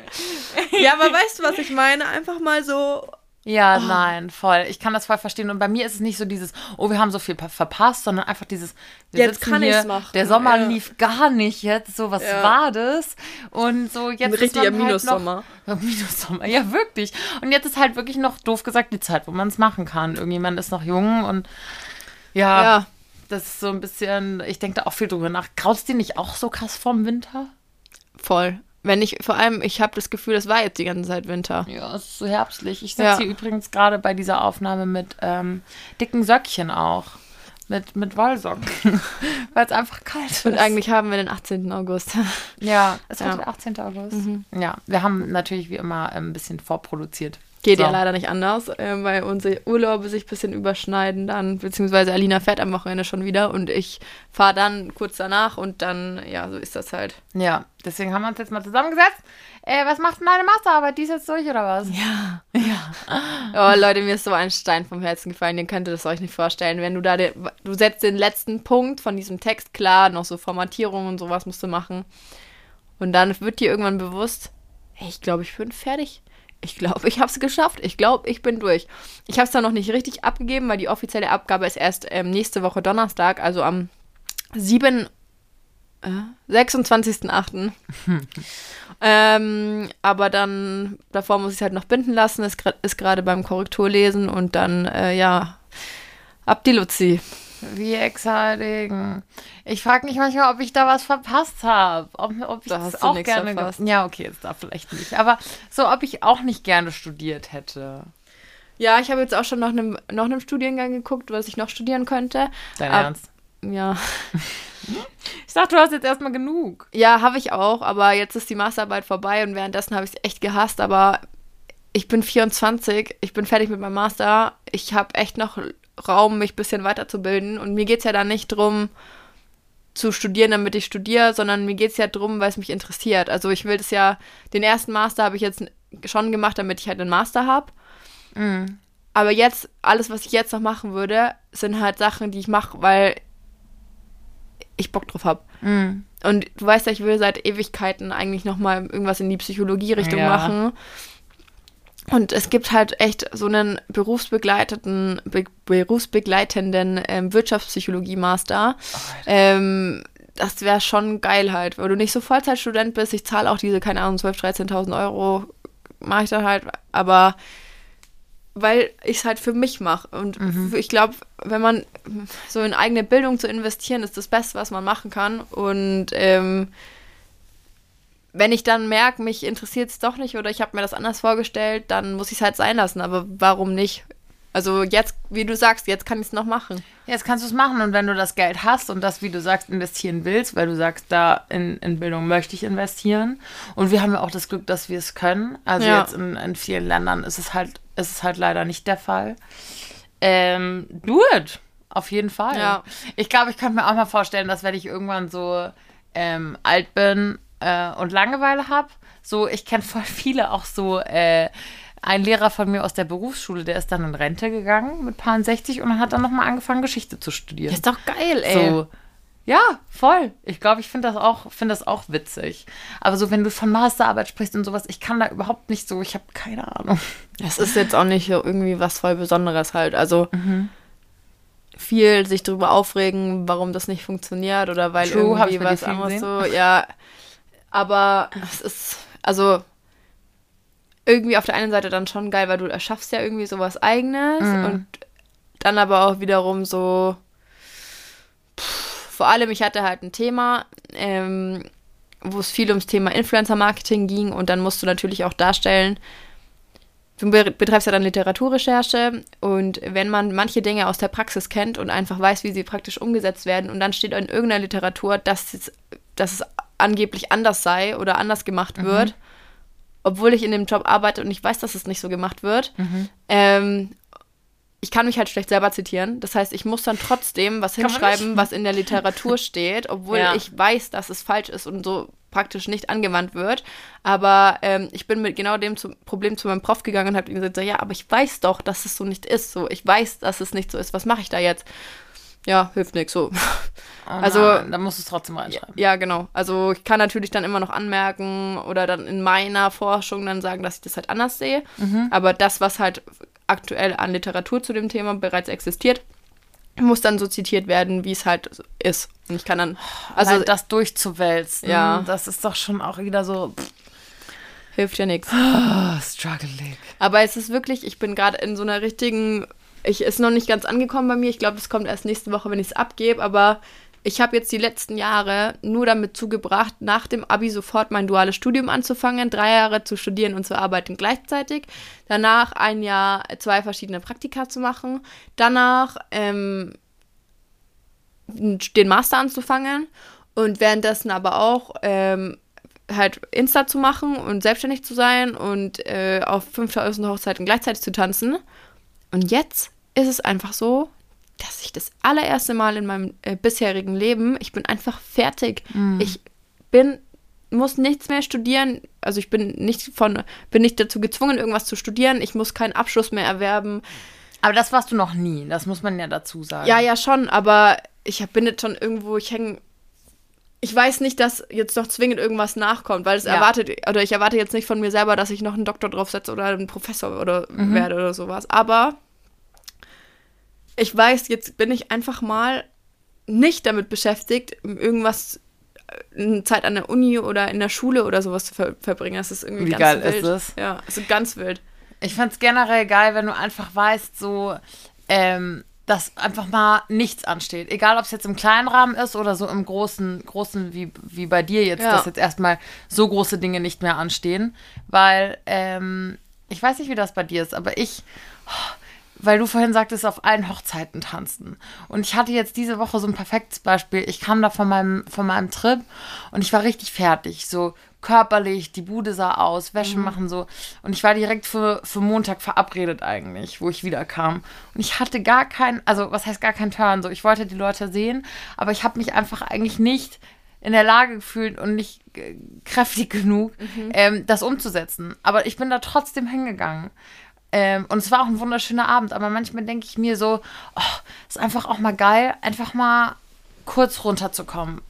Ja, aber weißt du, was ich meine? Einfach mal so
ja, oh. nein, voll. Ich kann das voll verstehen. Und bei mir ist es nicht so dieses, oh, wir haben so viel verpasst, sondern einfach dieses,
wir jetzt kann ich machen.
Der Sommer ja. lief gar nicht jetzt. So, was ja. war das? Und so jetzt. Ein
richtiger halt Minussommer.
Noch, Minussommer, ja, wirklich. Und jetzt ist halt wirklich noch doof gesagt die Zeit, wo man es machen kann. Irgendjemand ist noch jung und ja, ja. Das ist so ein bisschen, ich denke da auch viel drüber nach. Graut's dir nicht auch so krass vorm Winter?
Voll Wenn ich, vor allem, ich habe das Gefühl, es war jetzt die ganze Zeit Winter.
Ja, es ist so herbstlich. Ich sitze
Ja.
hier übrigens gerade bei dieser Aufnahme mit ähm, dicken Söckchen auch. Mit, mit Wollsocken. Weil es einfach kalt ist.
Und eigentlich haben wir den 18. August.
Ja, es ist
Ja.
heute der 18. August. Ja, wir haben natürlich wie immer ein bisschen vorproduziert.
Geht
So.
ja leider nicht anders, äh, weil unsere Urlaube sich ein bisschen überschneiden dann, beziehungsweise Alina fährt am Wochenende schon wieder und ich fahre dann kurz danach und dann, ja, so ist das halt.
Ja, deswegen haben wir uns jetzt mal zusammengesetzt. Äh, was macht denn deine Masterarbeit? Die ist jetzt durch oder was?
Ja. Ja. Oh, Leute, mir ist so ein Stein vom Herzen gefallen, ihr könnt das euch nicht vorstellen. Wenn du da, den, du setzt den letzten Punkt von diesem Text klar, noch so Formatierung und sowas musst du machen. Und dann wird dir irgendwann bewusst, hey, ich glaube, ich bin fertig. Ich glaube, ich habe es geschafft. Ich glaube, ich bin durch. Ich habe es dann noch nicht richtig abgegeben, weil die offizielle Abgabe ist erst ähm, nächste Woche Donnerstag, also am 7. Äh, 26.08. ähm, aber dann, davor muss ich es halt noch binden lassen, ist, gerade beim Korrekturlesen und dann, äh, ja, ab die Luzi.
Wie exciting. Ich frage mich manchmal, ob ich da was verpasst habe. Ob, ob ich
Da
das auch gerne. ge-
verpasst.
Ja, okay, jetzt da vielleicht nicht. Aber so, ob ich auch nicht gerne studiert hätte.
Ja, ich habe jetzt auch schon nach einem noch einem Studiengang geguckt, was ich noch studieren könnte.
Dein
Ab-
Ernst?
Ja,
Ich dachte, du hast jetzt erstmal genug.
ja, habe ich auch, aber jetzt ist die Masterarbeit vorbei und währenddessen habe ich es echt gehasst, aber ich bin 24, ich bin fertig mit meinem Master, ich habe echt noch Raum, mich ein bisschen weiterzubilden und mir geht es ja dann nicht drum zu studieren, damit ich studiere, sondern mir geht es ja drum, weil es mich interessiert. Also ich will das ja, den ersten Master habe ich jetzt schon gemacht, damit ich halt einen Master habe.
Mhm.
Aber jetzt, alles, was ich jetzt noch machen würde, sind halt Sachen, die ich mache, weil ich Bock drauf habe.
Mhm.
Und du weißt ja, ich will seit Ewigkeiten eigentlich nochmal irgendwas in die Psychologie-Richtung
Ja.
machen. Und es gibt halt echt so einen berufsbegleiteten, be berufsbegleitenden ähm, Wirtschaftspsychologie-Master. Ähm, das wäre schon geil halt, weil du nicht so Vollzeitstudent bist. Ich zahle auch diese, keine Ahnung, 12.000, 13.000 Euro, mache ich dann halt. Aber weil ich es halt für mich mache. Und für- ich glaube, wenn man so in eigene Bildung zu investieren, ist das Beste, was man machen kann. Und ähm, wenn ich dann merke, mich interessiert es doch nicht oder ich habe mir das anders vorgestellt, dann muss ich es halt sein lassen. Aber warum nicht? Also jetzt, wie du sagst, jetzt kann ich es noch machen.
Jetzt kannst du es machen und wenn du das Geld hast und das, wie du sagst, investieren willst, weil du sagst, da in, in Bildung möchte ich investieren und wir haben ja auch das Glück, dass wir es können. Also
Ja.
jetzt in, in vielen Ländern ist es halt, ist es halt leider nicht der Fall. Ähm, do it. Auf jeden Fall.
Ja.
Ich glaube, ich könnte mir auch mal vorstellen, dass wenn ich irgendwann so ähm, alt bin äh, und Langeweile habe, so, ich kenne voll viele auch so, äh, ein Lehrer von mir aus der Berufsschule, der ist dann in Rente gegangen mit paar 60 und hat dann nochmal angefangen, Geschichte zu studieren.
ist doch geil, ey.
So, ja, voll. Ich glaube, ich finde das auch, finde das auch witzig. Aber so, wenn du von Masterarbeit sprichst und sowas, ich kann da überhaupt nicht so, ich habe keine Ahnung.
Es ist jetzt auch nicht so irgendwie was voll Besonderes halt. Also viel sich darüber aufregen, warum das nicht funktioniert oder weil
True,
irgendwie was anderes so, ja. Aber es ist, also irgendwie auf der einen Seite dann schon geil, weil du erschaffst ja irgendwie sowas eigenes
Mhm.
und dann aber auch wiederum so, pff, vor allem ich hatte halt ein Thema, ähm, wo es viel ums Thema Influencer-Marketing ging und dann musst du natürlich auch darstellen, du be- betreibst ja dann Literaturrecherche und wenn man manche Dinge aus der Praxis kennt und einfach weiß, wie sie praktisch umgesetzt werden und dann steht in irgendeiner Literatur, dass es, dass es angeblich anders sei oder anders gemacht wird, obwohl ich in dem Job arbeite und ich weiß, dass es nicht so gemacht wird, ähm, ich kann mich halt schlecht selber zitieren. Das heißt, ich muss dann trotzdem was
Kann
hinschreiben, was in der Literatur steht, obwohl
Ja.
ich weiß, dass es falsch ist und so praktisch nicht angewandt wird. Aber ähm, ich bin mit genau dem zu, Problem zu meinem Prof gegangen und habe ihm gesagt, ja, aber ich weiß doch, dass es so nicht ist. So, ich weiß, dass es nicht so ist. Was mache ich da jetzt? Ja, hilft nichts. So.
Oh
Also-
nein, da musst du es trotzdem reinschreiben.
Ja, genau. Also ich kann natürlich dann immer noch anmerken oder dann in meiner Forschung dann sagen, dass ich das halt anders sehe. Aber das, was halt aktuell an Literatur zu dem Thema bereits existiert, muss dann so zitiert werden, wie es halt ist. Und ich kann dann,
Also
also
das durchzuwälzen,
Ja.
das ist doch schon auch wieder so pff,
hilft ja nichts.
oh, struggling.
Aber es ist wirklich, ich bin gerade in so einer richtigen, ich ist noch nicht ganz angekommen bei mir. Ich glaube, es kommt erst nächste Woche, wenn ich es abgebe, aber Ich habe jetzt die letzten Jahre nur damit zugebracht, nach dem Abi sofort mein duales Studium anzufangen, drei Jahre zu studieren und zu arbeiten gleichzeitig. Danach ein Jahr zwei verschiedene Praktika zu machen. Danach ähm, den Master anzufangen und währenddessen aber auch ähm, halt Insta zu machen und selbstständig zu sein und äh, auf 5000 Hochzeiten gleichzeitig zu tanzen. Und jetzt ist es einfach so, dass ich das allererste Mal in meinem äh, bisherigen Leben, ich bin einfach fertig. Mhm. Ich bin muss nichts mehr studieren, also ich bin nicht von bin nicht dazu gezwungen irgendwas zu studieren, ich muss keinen Abschluss mehr erwerben.
Aber das warst du noch nie, das muss man ja dazu sagen.
Ja, ja schon, aber ich bin jetzt schon irgendwo, ich hänge ich weiß nicht, dass jetzt noch zwingend irgendwas nachkommt, weil es ja. erwartet, oder ich erwarte jetzt nicht von mir selber, dass ich noch einen Doktor draufsetze oder einen Professor oder mhm. werde oder sowas. Aber ich weiß, jetzt bin ich einfach mal nicht damit beschäftigt, irgendwas äh, eine Zeit an der Uni oder in der Schule oder sowas zu ver verbringen. Das ist irgendwie
Wie
ganz
geil
wild.
ist das?
Ja, ist ganz wild.
Ich fand's generell geil, wenn du einfach weißt, so, ähm, dass einfach mal nichts ansteht. Egal, ob es jetzt im kleinen Rahmen ist oder so im großen, großen wie, wie bei dir jetzt, ja. dass jetzt erstmal so große Dinge nicht mehr anstehen. Weil, ähm, ich weiß nicht, wie das bei dir ist, aber ich, weil du vorhin sagtest, auf allen Hochzeiten tanzen. Und ich hatte jetzt diese Woche so ein perfektes Beispiel. Ich kam da von meinem, von meinem Trip und ich war richtig fertig. So körperlich, die Bude sah aus, Wäsche mhm. machen so. Und ich war direkt für, für Montag verabredet eigentlich, wo ich wieder kam. Und ich hatte gar keinen, also was heißt gar keinen Turn, so ich wollte die Leute sehen, aber ich habe mich einfach eigentlich nicht in der Lage gefühlt und nicht kräftig genug, mhm. ähm, das umzusetzen. Aber ich bin da trotzdem hingegangen. Ähm, und es war auch ein wunderschöner Abend, aber manchmal denke ich mir so, oh, ist einfach auch mal geil, einfach mal kurz runterzukommen.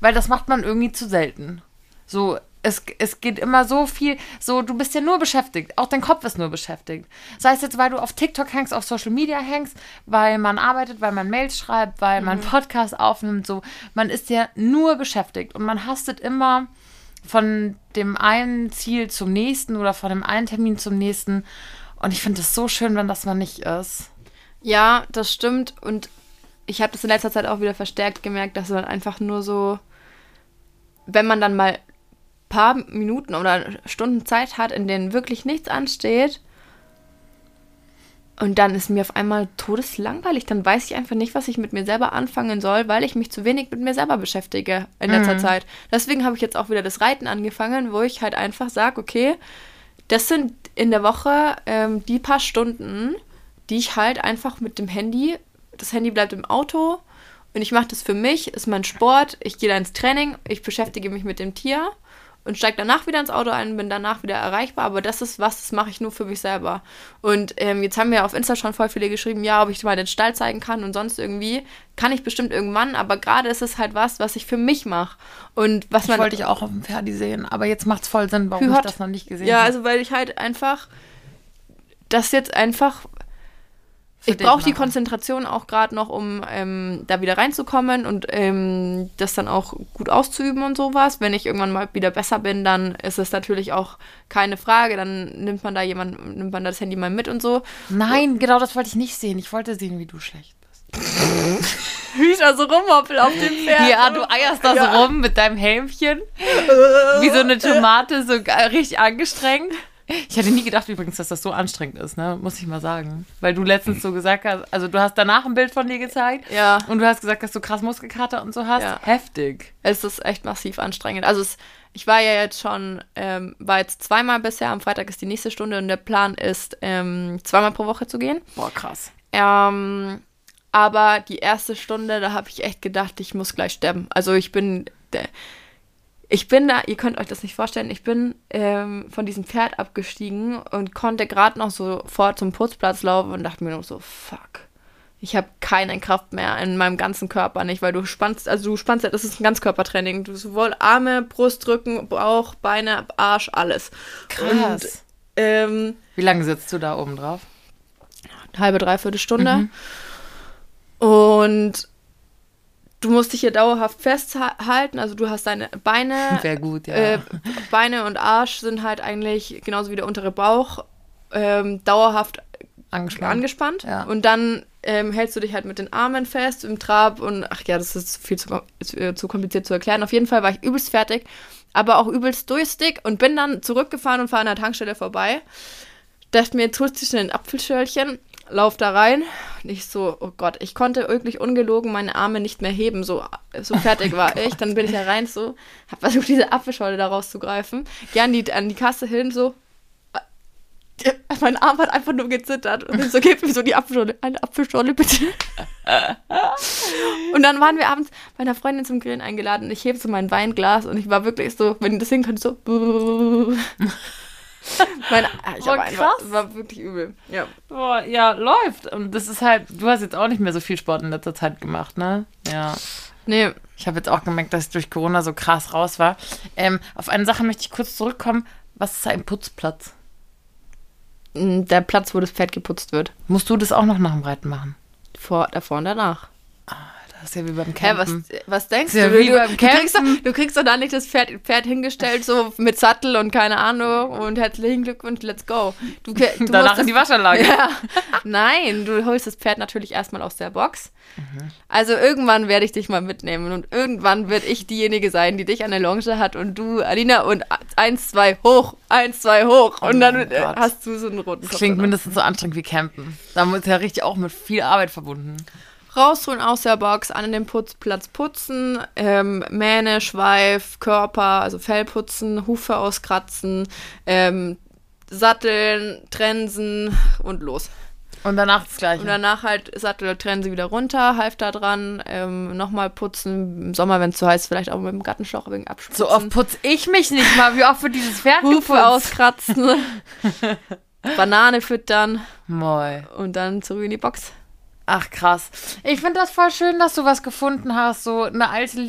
Weil das macht man irgendwie zu selten. So, es, es geht immer so viel, so, du bist ja nur beschäftigt, auch dein Kopf ist nur beschäftigt. Sei es jetzt, weil du auf TikTok hängst, auf Social Media hängst, weil man arbeitet, weil man Mails schreibt, weil mhm. man Podcast aufnimmt, so. Man ist ja nur beschäftigt und man hastet immer von dem einen Ziel zum nächsten oder von dem einen Termin zum nächsten. Und ich finde es so schön, wenn das mal nicht ist.
Ja, das stimmt. Und ich habe das in letzter Zeit auch wieder verstärkt gemerkt, dass man einfach nur so, wenn man dann mal paar Minuten oder Stunden Zeit hat, in denen wirklich nichts ansteht. Und dann ist mir auf einmal todeslangweilig. Dann weiß ich einfach nicht, was ich mit mir selber anfangen soll, weil ich mich zu wenig mit mir selber beschäftige in letzter mhm. Zeit. Deswegen habe ich jetzt auch wieder das Reiten angefangen, wo ich halt einfach sage, okay, das sind in der Woche ähm, die paar Stunden, die ich halt einfach mit dem Handy, das Handy bleibt im Auto und ich mache das für mich, ist mein Sport, ich gehe da ins Training, ich beschäftige mich mit dem Tier und steige danach wieder ins Auto ein, bin danach wieder erreichbar. Aber das ist was, das mache ich nur für mich selber. Und ähm, jetzt haben wir auf Insta schon voll viele geschrieben, ja, ob ich mal den Stall zeigen kann und sonst irgendwie. Kann ich bestimmt irgendwann, aber gerade ist es halt was, was ich für mich mache. Und was
man. wollte ich auch auf dem Ferdi sehen, aber jetzt macht es voll Sinn, warum ich das noch nicht gesehen
habe. Ja, also weil ich halt einfach das jetzt einfach ich brauche die Konzentration auch gerade noch, um ähm, da wieder reinzukommen und ähm, das dann auch gut auszuüben und sowas. Wenn ich irgendwann mal wieder besser bin, dann ist es natürlich auch keine Frage. Dann nimmt man da jemand, nimmt man das Handy mal mit und so.
Nein, genau das wollte ich nicht sehen. Ich wollte sehen, wie du schlecht bist.
wie ich da so rumhoppel auf dem Pferd.
Ja, du eierst da ja. so rum mit deinem Helmchen. wie so eine Tomate, so richtig angestrengt. Ich hätte nie gedacht übrigens, dass das so anstrengend ist, ne? Muss ich mal sagen. Weil du letztens so gesagt hast, also du hast danach ein Bild von dir gezeigt.
Ja.
Und du hast gesagt, dass du krass Muskelkater und so hast. Ja. Heftig.
Es ist echt massiv anstrengend. Also es, ich war ja jetzt schon, ähm, war jetzt zweimal bisher. Am Freitag ist die nächste Stunde und der Plan ist, ähm, zweimal pro Woche zu gehen.
Boah, krass.
Ähm, aber die erste Stunde, da habe ich echt gedacht, ich muss gleich sterben. Also ich bin. Der, ich bin da, ihr könnt euch das nicht vorstellen, ich bin ähm, von diesem Pferd abgestiegen und konnte gerade noch sofort zum Putzplatz laufen und dachte mir nur so, fuck. Ich habe keine Kraft mehr in meinem ganzen Körper nicht, weil du spannst, also du spannst ja, das ist ein Ganzkörpertraining. Du sowohl Arme, Brust, Rücken, Bauch, Beine, Arsch, alles.
Krass. Und, ähm, Wie lange sitzt du da oben drauf?
Eine halbe, dreiviertel Stunde. Mhm. Und du musst dich hier dauerhaft festhalten. Also du hast deine Beine.
Sehr gut, ja.
Äh, Beine und Arsch sind halt eigentlich genauso wie der untere Bauch ähm, dauerhaft
Angespannt.
angespannt.
Ja.
Und dann ähm, hältst du dich halt mit den Armen fest im Trab und ach ja, das ist viel zu, äh, zu kompliziert zu erklären. Auf jeden Fall war ich übelst fertig, aber auch übelst durstig und bin dann zurückgefahren und fahre an der Tankstelle vorbei. Dachte mir, jetzt holst du schnell ein Apfelschälchen, lauf da rein. Und ich so, oh Gott, ich konnte wirklich ungelogen meine Arme nicht mehr heben, so, so fertig war ich. Dann bin ich da rein, so, hab versucht, diese Apfelschorle da rauszugreifen. Geh an die, an die Kasse hin, so, mein Arm hat einfach nur gezittert und ich so, gib mir so die Apfelschorle, eine Apfelschorle bitte. und dann waren wir abends bei einer Freundin zum Grillen eingeladen und ich heb so mein Weinglas und ich war wirklich so, wenn ihr das sehen könnt, so. mein, ich
Oh, krass.
war wirklich übel. Ja.
Boah, ja, läuft. Und das ist halt, du hast jetzt auch nicht mehr so viel Sport in letzter Zeit gemacht, ne? Ja.
Nee,
Ich habe jetzt auch gemerkt, dass ich durch Corona so krass raus war. Ähm, auf eine Sache möchte ich kurz zurückkommen. Was ist ein Putzplatz?
m, der Platz, wo das Pferd geputzt wird.
Musst du das auch noch nach dem Reiten machen?
Vor, davor und danach.
Das ist ja wie beim
Hä, was,
Campen.
was denkst
ja
du?
wie
Du,
beim
du, kriegst doch,
Campen.
du kriegst doch da nicht das Pferd, Pferd hingestellt, so mit Sattel und keine Ahnung und herzlichen Glückwunsch, let's go. Du, du
Danach
das-
in die Waschanlage.
Ja. Nein, du holst das Pferd natürlich erstmal aus der Box.
Mhm.
Also irgendwann werde ich dich mal mitnehmen und irgendwann wird ich diejenige sein, die dich an der Longe hat und du, Alina, und eins, zwei, hoch, eins, zwei, hoch. Und
Oh
dann
mein
äh,
Gott.
hast du so einen roten
Das
Kopf
klingt
danach.
mindestens so anstrengend wie Campen. Da ist ja richtig auch mit viel Arbeit verbunden.
Rausholen aus der Box, an den Putzplatz putzen, ähm, Mähne, Schweif, Körper, also Fell putzen, Hufe auskratzen, ähm, satteln, trensen und los.
Und danach das Gleiche.
Und danach halt Sattel, Trense wieder runter, Halfter dran, ähm, nochmal putzen, im Sommer, wenn es zu heiß ist, vielleicht auch mit dem Gartenschlauch wegen abspritzen.
so oft putze ich mich nicht mal. Wie oft wird dieses Pferd
Hufe auskratzen, Banane füttern
Moi.
und dann zurück in die Box.
Ach krass. Ich finde das voll schön, dass du was gefunden hast. So eine alte,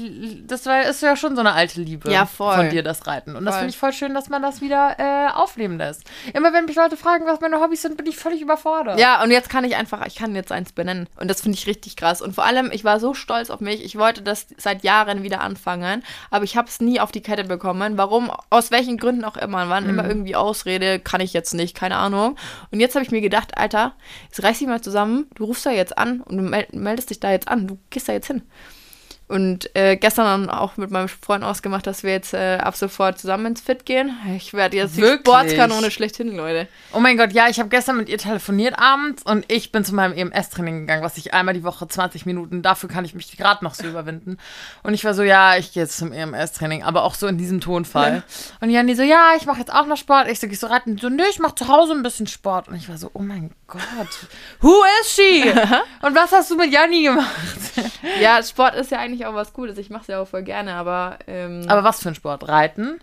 das war, ist ja schon so eine alte Liebe
Ja, voll.
von dir, das Reiten. Und das
Voll.
finde ich voll schön, dass man das wieder äh, aufleben lässt. Immer wenn mich Leute fragen, was meine Hobbys sind, bin ich völlig überfordert.
Ja, und jetzt kann ich einfach, ich kann jetzt eins benennen. Und das finde ich richtig krass. Und vor allem, ich war so stolz auf mich. Ich wollte das seit Jahren wieder anfangen, aber ich habe es nie auf die Kette bekommen. Warum? Aus welchen Gründen auch immer. Waren immer irgendwie Ausrede, kann ich jetzt nicht, keine Ahnung. Und jetzt habe ich mir gedacht, Alter, jetzt reiß dich mal zusammen, du rufst da jetzt an und du mel- meldest dich da jetzt an. Du gehst da jetzt hin. Und äh, gestern dann auch mit meinem Freund ausgemacht, dass wir jetzt äh, ab sofort zusammen ins Fit gehen. Ich werde jetzt die
Wirklich?
Sportskanone schlechthin, Leute.
Oh mein Gott, ja, ich habe gestern mit ihr telefoniert abends und ich bin zu meinem EMS-Training gegangen, was ich einmal die Woche 20 Minuten, dafür kann ich mich gerade noch so überwinden. Und ich war so, ja, ich gehe jetzt zum EMS-Training, aber auch so in diesem Tonfall. Und Janni so, ja, ich mache jetzt auch noch Sport. Ich so, gehst du reiten? So, nö, ich mache zu Hause ein bisschen Sport. Und ich war so, oh mein Gott, who is she? und was hast du mit Janni gemacht?
Ja, Sport ist ja eigentlich auch was Cooles. Ich mache es ja auch voll gerne, aber, ähm,
Aber was für ein Sport? Reiten?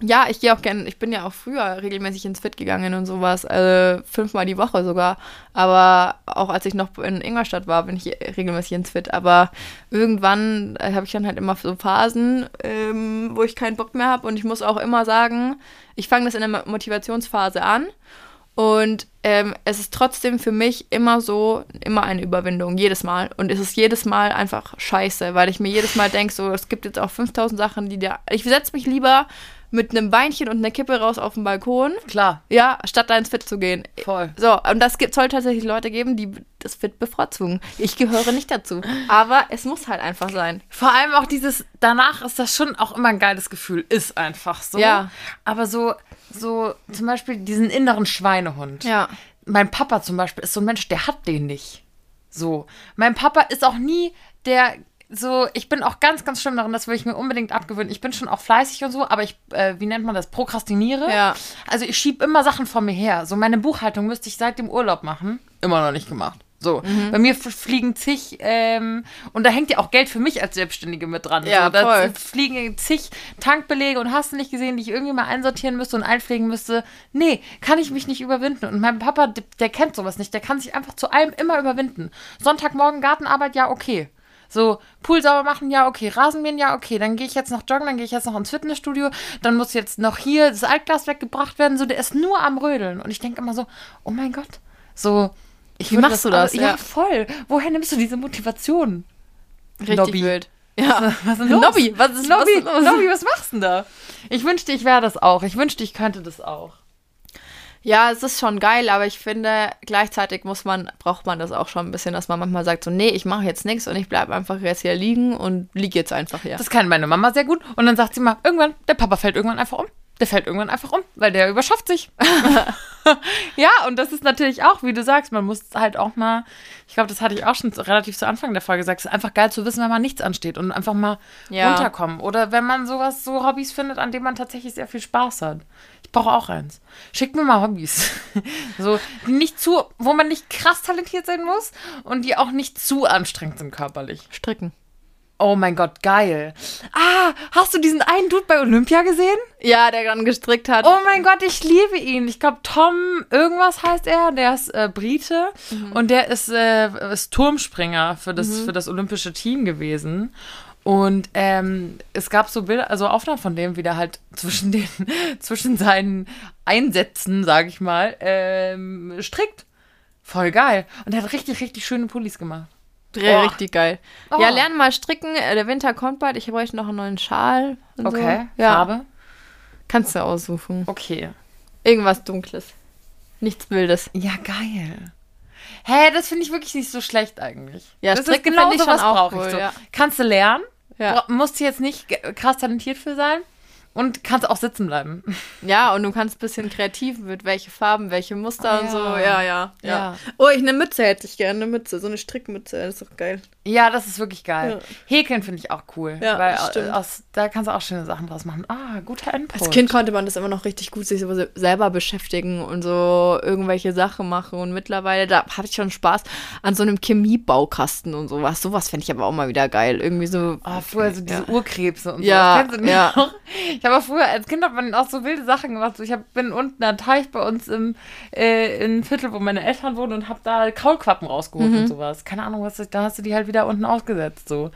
ja, ich gehe auch gerne, ich bin ja auch früher regelmäßig ins Fit gegangen und sowas, also fünfmal die Woche sogar. Aber auch als ich noch in Ingolstadt war, bin ich regelmäßig ins Fit. Aber irgendwann äh, habe ich dann halt immer so Phasen, ähm, wo ich keinen Bock mehr habe und ich muss auch immer sagen, ich fange das in der Motivationsphase an. Und ähm, es ist trotzdem für mich immer so, immer eine Überwindung, jedes Mal. Und es ist jedes Mal einfach scheiße, weil ich mir jedes Mal denke, so, es gibt jetzt auch 5000 Sachen, die da. Ich setze mich lieber mit einem Beinchen und einer Kippe raus auf den Balkon,
Klar,
ja, statt da ins Fit zu gehen.
voll.
So, und das gibt, soll tatsächlich Leute geben, die das Fit bevorzugen. Ich gehöre nicht dazu. Aber es muss halt einfach sein.
Vor allem auch dieses, danach ist das schon auch immer ein geiles Gefühl, ist einfach so.
Ja.
Aber so, so zum Beispiel diesen inneren Schweinehund.
Ja.
Mein Papa zum Beispiel ist so ein Mensch, der hat den nicht. So. Mein Papa ist auch nie der, so, ich bin auch ganz, ganz schlimm darin, das will ich mir unbedingt abgewöhnen. Ich bin schon auch fleißig und so, aber ich, äh, wie nennt man das, prokrastiniere.
Ja.
Also ich schiebe immer Sachen vor mir her. So meine Buchhaltung müsste ich seit dem Urlaub machen. Immer noch nicht gemacht. So,
Mhm.
bei mir fliegen zig, ähm, und da hängt ja auch Geld für mich als Selbstständige mit dran.
Ja,
so, da
voll.
fliegen zig Tankbelege und hast du nicht gesehen, die ich irgendwie mal einsortieren müsste und einpflegen müsste. Nee, kann ich mich nicht überwinden. Und mein Papa, der, der kennt sowas nicht. Der kann sich einfach zu allem immer überwinden. Sonntagmorgen Gartenarbeit, ja, okay. So, Pool sauber machen, ja, okay. Rasenmähen, ja, okay. Dann gehe ich jetzt noch joggen, dann gehe ich jetzt noch ins Fitnessstudio. Dann muss jetzt noch hier das Altglas weggebracht werden. So, der ist nur am Rödeln. Und ich denke immer so, oh mein Gott. So, ich
Wie machst du das?
Ja,
Ja.
voll. Woher nimmst du diese Motivation?
Richtig
Nobby.
wild. Ja.
Was ist los?
Nobby, was ist- was
Nobby,
ist los?
Nobby, was machst du denn da? Ich wünschte, ich wäre das auch. Ich wünschte, ich könnte das auch.
Ja, es ist schon geil, aber ich finde, gleichzeitig muss man, braucht man das auch schon ein bisschen, dass man manchmal sagt, so, nee, ich mache jetzt nichts und ich bleibe einfach jetzt hier liegen und liege jetzt einfach hier.
Das kann meine Mama sehr gut. Und dann sagt sie mal, irgendwann, der Papa fällt irgendwann einfach um. Der fällt irgendwann einfach um, weil der überschafft sich. ja, und das ist natürlich auch, wie du sagst, man muss halt auch mal, ich glaube, das hatte ich auch schon relativ zu Anfang der Folge gesagt, es ist einfach geil zu wissen, wenn man nichts ansteht und einfach mal
Ja.
runterkommen. Oder wenn man sowas, so Hobbys findet, an denen man tatsächlich sehr viel Spaß hat. Ich brauche auch eins. Schickt mir mal Hobbys. so, die nicht zu, wo man nicht krass talentiert sein muss und die auch nicht zu anstrengend sind körperlich.
Stricken.
Oh mein Gott, geil. Ah, hast du diesen einen Dude bei Olympia gesehen?
Ja, der dann gestrickt hat.
Oh mein Gott, ich liebe ihn. Ich glaube, Tom, irgendwas heißt er. Der ist äh, Brite und der ist, äh, ist Turmspringer für das, für das olympische Team gewesen. Und ähm, es gab so Bilder, also Aufnahmen von dem, wie der halt zwischen den, zwischen seinen Einsätzen, sag ich mal, ähm, strickt. Voll geil. Und er hat richtig, richtig schöne Pullis gemacht.
Ja,
Oh.
richtig geil.
Oh.
Ja, lern mal stricken. Äh, Der Winter kommt bald. Ich bräuchte noch einen neuen Schal.
Okay,
So. Ja,
Farbe.
kannst du aussuchen.
Okay.
Irgendwas Dunkles. Nichts Wildes.
Ja, geil. Hä, das finde ich wirklich nicht so schlecht eigentlich.
Ja,
das
stricken
ist genau
ich
sowas
schon auch
brauche ich
cool,
so.
ja.
Kannst du lernen,
Ja.
Musst du jetzt nicht krass talentiert für sein und kannst auch sitzen bleiben.
Ja, und du kannst ein bisschen kreativ mit welche Farben, welche Muster
Ah,
und so.
ja.
Ja, ja, ja.
Ja.
Oh, ich eine Mütze hätte ich gerne, eine Mütze, so eine Strickmütze, das ist doch geil.
Ja, das ist wirklich geil.
Ja.
Häkeln finde ich auch cool.
Ja,
weil
stimmt.
aus, da kannst du auch schöne Sachen draus machen. Ah, guter Input.
Als Kind konnte man das immer noch richtig gut sich selber beschäftigen und so irgendwelche Sachen machen. Und mittlerweile, da hatte ich schon Spaß an so einem Chemiebaukasten und sowas. Sowas fände ich aber auch mal wieder geil. Irgendwie so.
Ah, früher so diese
Ja.
Urkrebse und
Ja,
so.
Ja.
noch? Ich habe auch früher, als Kind hat man auch so wilde Sachen gemacht. So, ich hab, bin unten am Teich bei uns im äh, in Viertel, wo meine Eltern wohnen und habe da Kaulquappen rausgeholt
Mhm.
und sowas. Keine Ahnung, was da hast du die halt wieder unten ausgesetzt. So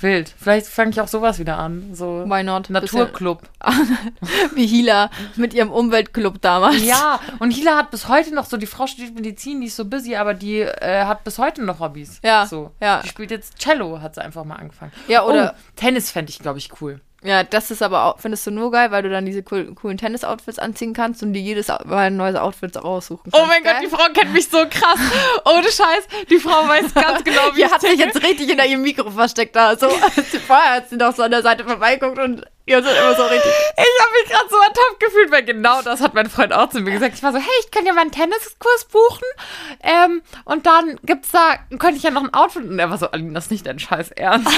wild. Vielleicht fange ich auch sowas wieder an. So
Why not?
Naturclub.
Wie Hila mit ihrem Umweltclub damals.
Ja, und Hila hat bis heute noch so, die Frau studiert Medizin, die ist so busy, aber die äh, hat bis heute noch Hobbys.
Ja,
So.
ja.
Die spielt jetzt Cello, hat sie einfach mal angefangen.
Ja, oder-
Oh, Tennis fände ich, glaube ich, cool.
Ja, das ist aber auch, findest du nur geil, weil du dann diese cool, coolen Tennis-Outfits anziehen kannst und dir jedes Mal ein neues Outfit aussuchen kannst.
Oh mein Gott, die Frau kennt mich so krass. Ohne Scheiß, die Frau weiß ganz genau, wie
Die hat sich jetzt richtig hinter ihrem Mikro versteckt da. So, vorher hat sie noch so an der Seite vorbeigeguckt und ihr seid immer so richtig.
Ich habe mich gerade so ertappt gefühlt, weil genau das hat mein Freund auch zu mir gesagt. Ich war so, hey, ich kann ja mal einen Tenniskurs buchen. Ähm, und dann gibt's da, könnte ich ja noch ein Outfit. Und er war so, Aline, das ist nicht dein Scheiß Ernst.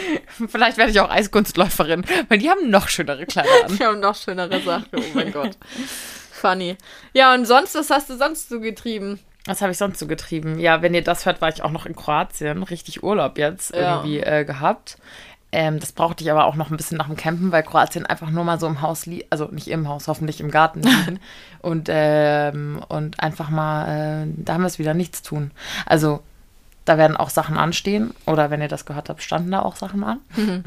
Vielleicht werde ich auch Eiskunstläuferin, weil die haben noch schönere Kleider an.
Die haben noch schönere Sachen. Oh mein Gott. Funny. Ja, und sonst, was hast du sonst so getrieben?
Was habe ich sonst so getrieben? Ja, wenn ihr das hört, war ich auch noch in Kroatien. Richtig Urlaub jetzt
Ja.
irgendwie äh, gehabt. Ähm, das brauchte ich aber auch noch ein bisschen nach dem Campen, weil Kroatien einfach nur mal so im Haus liegt, also nicht im Haus, hoffentlich im Garten liegen. und, ähm, und einfach mal, äh, da haben wir es wieder nichts tun. Also da werden auch Sachen anstehen. Oder wenn ihr das gehört habt, standen da auch Sachen an.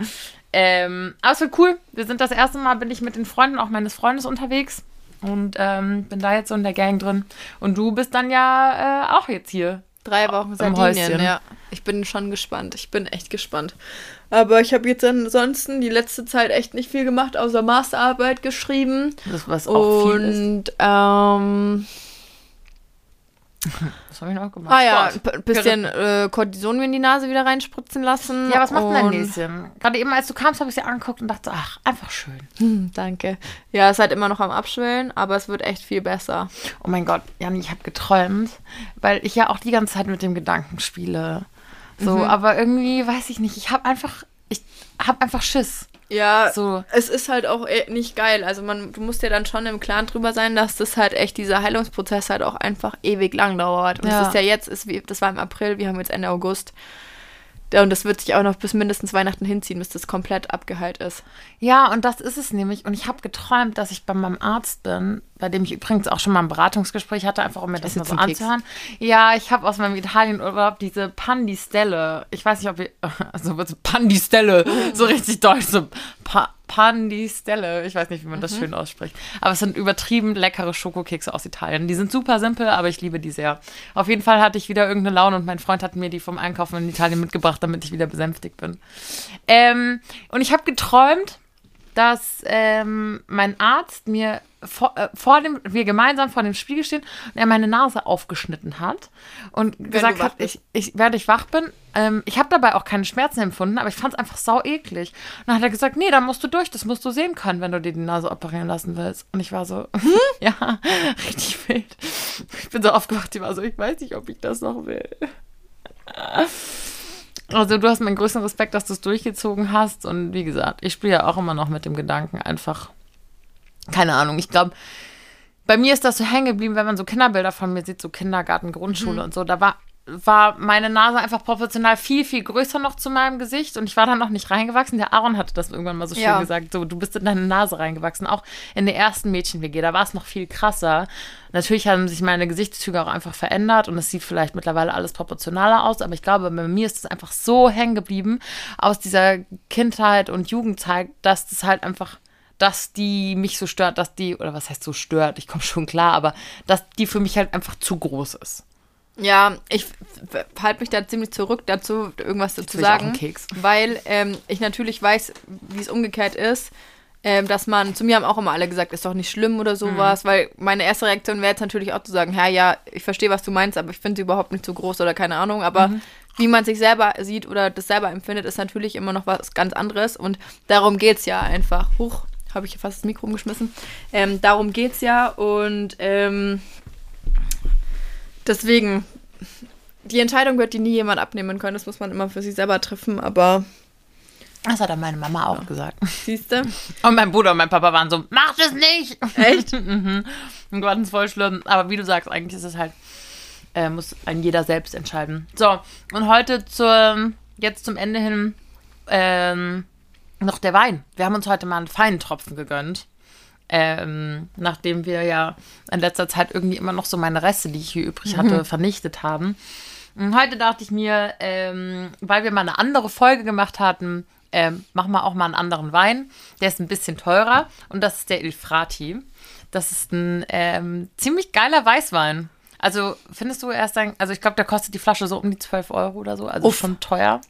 ähm, aber es wird cool. Wir sind das erste Mal, bin ich mit den Freunden auch meines Freundes unterwegs. Und ähm, bin da jetzt so in der Gang drin. Und du bist dann ja äh, auch jetzt hier.
Drei Wochen Sardinien, ja. Ich bin schon gespannt. Ich bin echt gespannt. Aber ich habe jetzt ansonsten die letzte Zeit echt nicht viel gemacht, außer Masterarbeit geschrieben.
Das, was auch viel ist.
Und, ähm,
Was habe ich noch gemacht?
ah ja,
Sport.
ein bisschen äh, Cortison mir in die Nase wieder reinspritzen lassen.
Ja, was macht denn dein
Und-
Näschen? Gerade eben, als du kamst, habe ich sie angeguckt und dachte, ach, einfach schön.
Hm, danke. Ja, ist halt immer noch am Abschwellen, aber es wird echt viel besser.
Oh mein Gott, Janni, ich habe geträumt, weil ich ja auch die ganze Zeit mit dem Gedanken spiele. So,
Mhm.
aber irgendwie, weiß ich nicht, ich habe einfach, ich habe einfach Schiss.
Ja,
So.
es ist halt auch eh nicht geil. Also man, du musst ja dann schon im Klaren drüber sein, dass das halt echt, dieser Heilungsprozess halt auch einfach ewig lang dauert. Und
Ja.
das ist ja jetzt, ist wie, das war im April, wir haben jetzt Ende August. Ja, Und das wird sich auch noch bis mindestens Weihnachten hinziehen, bis das komplett abgeheilt ist.
Ja, und das ist es nämlich. Und ich habe geträumt, dass ich bei meinem Arzt bin, bei dem ich übrigens auch schon mal ein Beratungsgespräch hatte, einfach um mir das mal so
ein Keks.
anzuhören. Ja, ich habe aus meinem Italienurlaub diese Pandistelle. Ich weiß nicht, ob ihr, also Pandistelle, so richtig deutsch, so pa Pandistelle. Ich weiß nicht, wie man das schön ausspricht. Aber es sind übertrieben leckere Schokokekse aus Italien. Die sind super simpel, aber ich liebe die sehr. Auf jeden Fall hatte ich wieder irgendeine Laune und mein Freund hat mir die vom Einkaufen in Italien mitgebracht, damit ich wieder besänftigt bin. Ähm, und ich habe geträumt, dass ähm, mein Arzt mir vor, äh, vor dem, wir gemeinsam vor dem Spiegel stehen und er meine Nase aufgeschnitten hat und gesagt hat, ich, ich, während ich wach bin, ähm, ich habe dabei auch keine Schmerzen empfunden, aber ich fand es einfach sau eklig. Und dann hat er gesagt, nee, da musst du durch, das musst du sehen können, wenn du dir die Nase operieren lassen willst. Und ich war so, hm? ja, richtig wild. Ich bin so aufgewacht, ich war so, ich weiß nicht, ob ich das noch will. Also du hast meinen größten Respekt, dass du es durchgezogen hast. Und wie gesagt, ich spiele ja auch immer noch mit dem Gedanken, einfach keine Ahnung, ich glaube, bei mir ist das so hängen geblieben, wenn man so Kinderbilder von mir sieht, so Kindergarten, Grundschule mhm. und so, da war, war meine Nase einfach proportional viel, viel größer noch zu meinem Gesicht und ich war da noch nicht reingewachsen. Der Aaron hatte das irgendwann mal so schön ja. gesagt, so, du bist in deine Nase reingewachsen. Auch in der ersten Mädchen-WG, da war es noch viel krasser. Natürlich haben sich meine Gesichtszüge auch einfach verändert und es sieht vielleicht mittlerweile alles proportionaler aus, aber ich glaube, bei mir ist es einfach so hängen geblieben aus dieser Kindheit und Jugendzeit, dass das halt einfach dass die mich so stört, dass die, oder was heißt so stört, ich komme schon klar, aber dass die für mich halt einfach zu groß ist.
Ja, ich halte mich da ziemlich zurück dazu, irgendwas dazu zu sagen, weil ähm, ich natürlich weiß, wie es umgekehrt ist. Ähm, dass man, zu mir haben auch immer alle gesagt, ist doch nicht schlimm oder sowas, mhm. weil meine erste Reaktion wäre jetzt natürlich auch zu sagen, ja, ja, ich verstehe, was du meinst, aber ich finde sie überhaupt nicht zu groß oder keine Ahnung, aber mhm. wie man sich selber sieht oder das selber empfindet, ist natürlich immer noch was ganz anderes und darum geht es ja einfach. Huch, habe ich fast das Mikro umgeschmissen. Ähm, darum geht es ja und ähm, deswegen, die Entscheidung wird die nie jemand abnehmen können. Das muss man immer für sich selber treffen, aber.
Das hat dann meine Mama auch ja. gesagt. Siehst du? Und mein Bruder und mein Papa waren so, mach das nicht! Echt? mhm. Und Gott, ist voll schlimm. Aber wie du sagst, eigentlich ist es halt, äh, muss ein jeder selbst entscheiden. So, und heute zur, jetzt zum Ende hin, ähm, noch der Wein. Wir haben uns heute mal einen feinen Tropfen gegönnt. Ähm, nachdem wir ja in letzter Zeit irgendwie immer noch so meine Reste, die ich hier übrig hatte, mhm. vernichtet haben. Und heute dachte ich mir, ähm, weil wir mal eine andere Folge gemacht hatten, ähm, machen wir auch mal einen anderen Wein. Der ist ein bisschen teurer und das ist der Il Frati. Das ist ein ähm, ziemlich geiler Weißwein. Also findest du erst ein, also ich glaube, der kostet die Flasche so um die 12 Euro oder so, also Uff. schon teuer.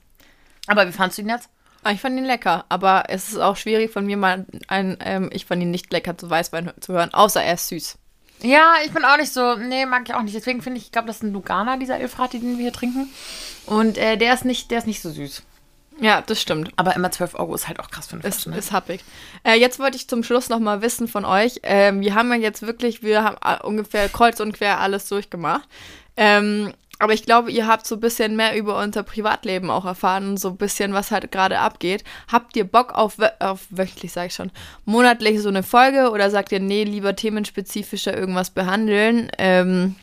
Aber wie fandest du ihn jetzt?
Ah, ich fand ihn lecker, aber es ist auch schwierig von mir mal ein, ähm, ich fand ihn nicht lecker zu Weißwein zu hören, außer er ist süß.
Ja, ich bin auch nicht so, nee, mag ich auch nicht. Deswegen finde ich, ich glaube, das ist ein Lugana, dieser Ilfrati, den wir hier trinken. Und äh, der ist nicht, der ist nicht so süß.
Ja, das stimmt.
Aber immer 12 Euro ist halt auch krass für eine
Flasche. Ist, ne? ist happig. Äh, jetzt wollte ich zum Schluss noch mal wissen von euch. Ähm, wir haben ja jetzt wirklich, wir haben äh, ungefähr kreuz und quer alles durchgemacht. Ähm, aber ich glaube, ihr habt so ein bisschen mehr über unser Privatleben auch erfahren, so ein bisschen, was halt gerade abgeht. Habt ihr Bock auf, auf wöchentlich, sage ich schon, monatlich so eine Folge oder sagt ihr, nee, lieber themenspezifischer irgendwas behandeln? Ähm,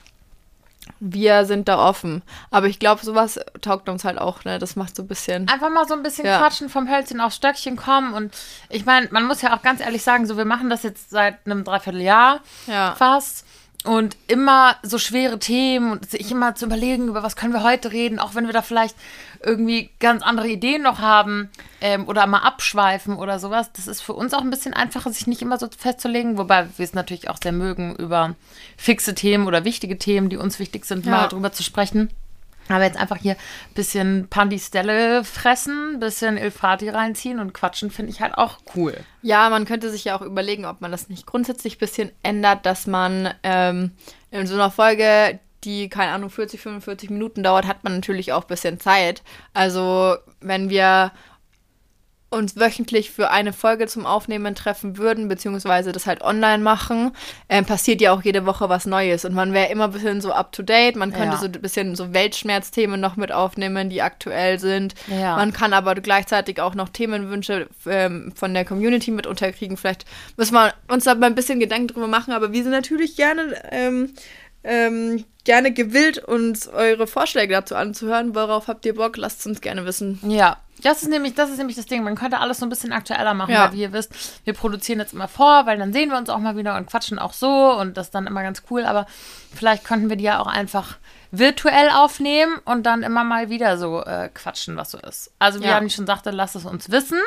wir sind da offen. Aber ich glaube, sowas taugt uns halt auch, ne? Das macht so ein bisschen.
Einfach mal so ein bisschen ja. quatschen, vom Hölzchen aufs Stöckchen kommen. Und ich meine, man muss ja auch ganz ehrlich sagen, so wir machen das jetzt seit einem Dreivierteljahr ja. fast und immer so schwere Themen und sich immer zu überlegen, über was können wir heute reden, auch wenn wir da vielleicht irgendwie ganz andere Ideen noch haben ähm, oder mal abschweifen oder sowas. Das ist für uns auch ein bisschen einfacher, sich nicht immer so festzulegen, wobei wir es natürlich auch sehr mögen, über fixe Themen oder wichtige Themen, die uns wichtig sind, ja. mal drüber zu sprechen. Aber jetzt einfach hier ein bisschen Pandistelle fressen, ein bisschen Ilfati reinziehen und quatschen, finde ich halt auch cool.
Ja, man könnte sich ja auch überlegen, ob man das nicht grundsätzlich ein bisschen ändert, dass man ähm, in so einer Folge, die, keine Ahnung, 40, 45 Minuten dauert, hat man natürlich auch ein bisschen Zeit. Also, wenn wir uns wöchentlich für eine Folge zum Aufnehmen treffen würden, beziehungsweise das halt online machen, ähm, passiert ja auch jede Woche was Neues. Und man wäre immer ein bisschen so up to date. Man könnte ja. so ein bisschen so Weltschmerzthemen noch mit aufnehmen, die aktuell sind. Ja. Man kann aber gleichzeitig auch noch Themenwünsche ähm, von der Community mit unterkriegen. Vielleicht müssen wir uns da mal ein bisschen Gedanken drüber machen, aber wir sind natürlich gerne ähm, ähm, gerne gewillt, uns eure Vorschläge dazu anzuhören. Worauf habt ihr Bock? Lasst es uns gerne wissen.
Ja, das ist nämlich, das ist nämlich das Ding. Man könnte alles so ein bisschen aktueller machen, ja. weil wie ihr wisst, wir produzieren jetzt immer vor, weil dann sehen wir uns auch mal wieder und quatschen auch so und das ist dann immer ganz cool. Aber vielleicht könnten wir die ja auch einfach virtuell aufnehmen und dann immer mal wieder so äh, quatschen, was so ist. Also wie ja. Jani schon sagte, lasst es uns wissen.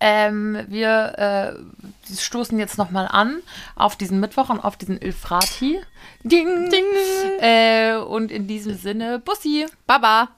Ähm, wir äh, stoßen jetzt nochmal an auf diesen Mittwoch und auf diesen Ilfrati. Ding! Ding! Äh, und in diesem Sinne, Bussi!
Baba!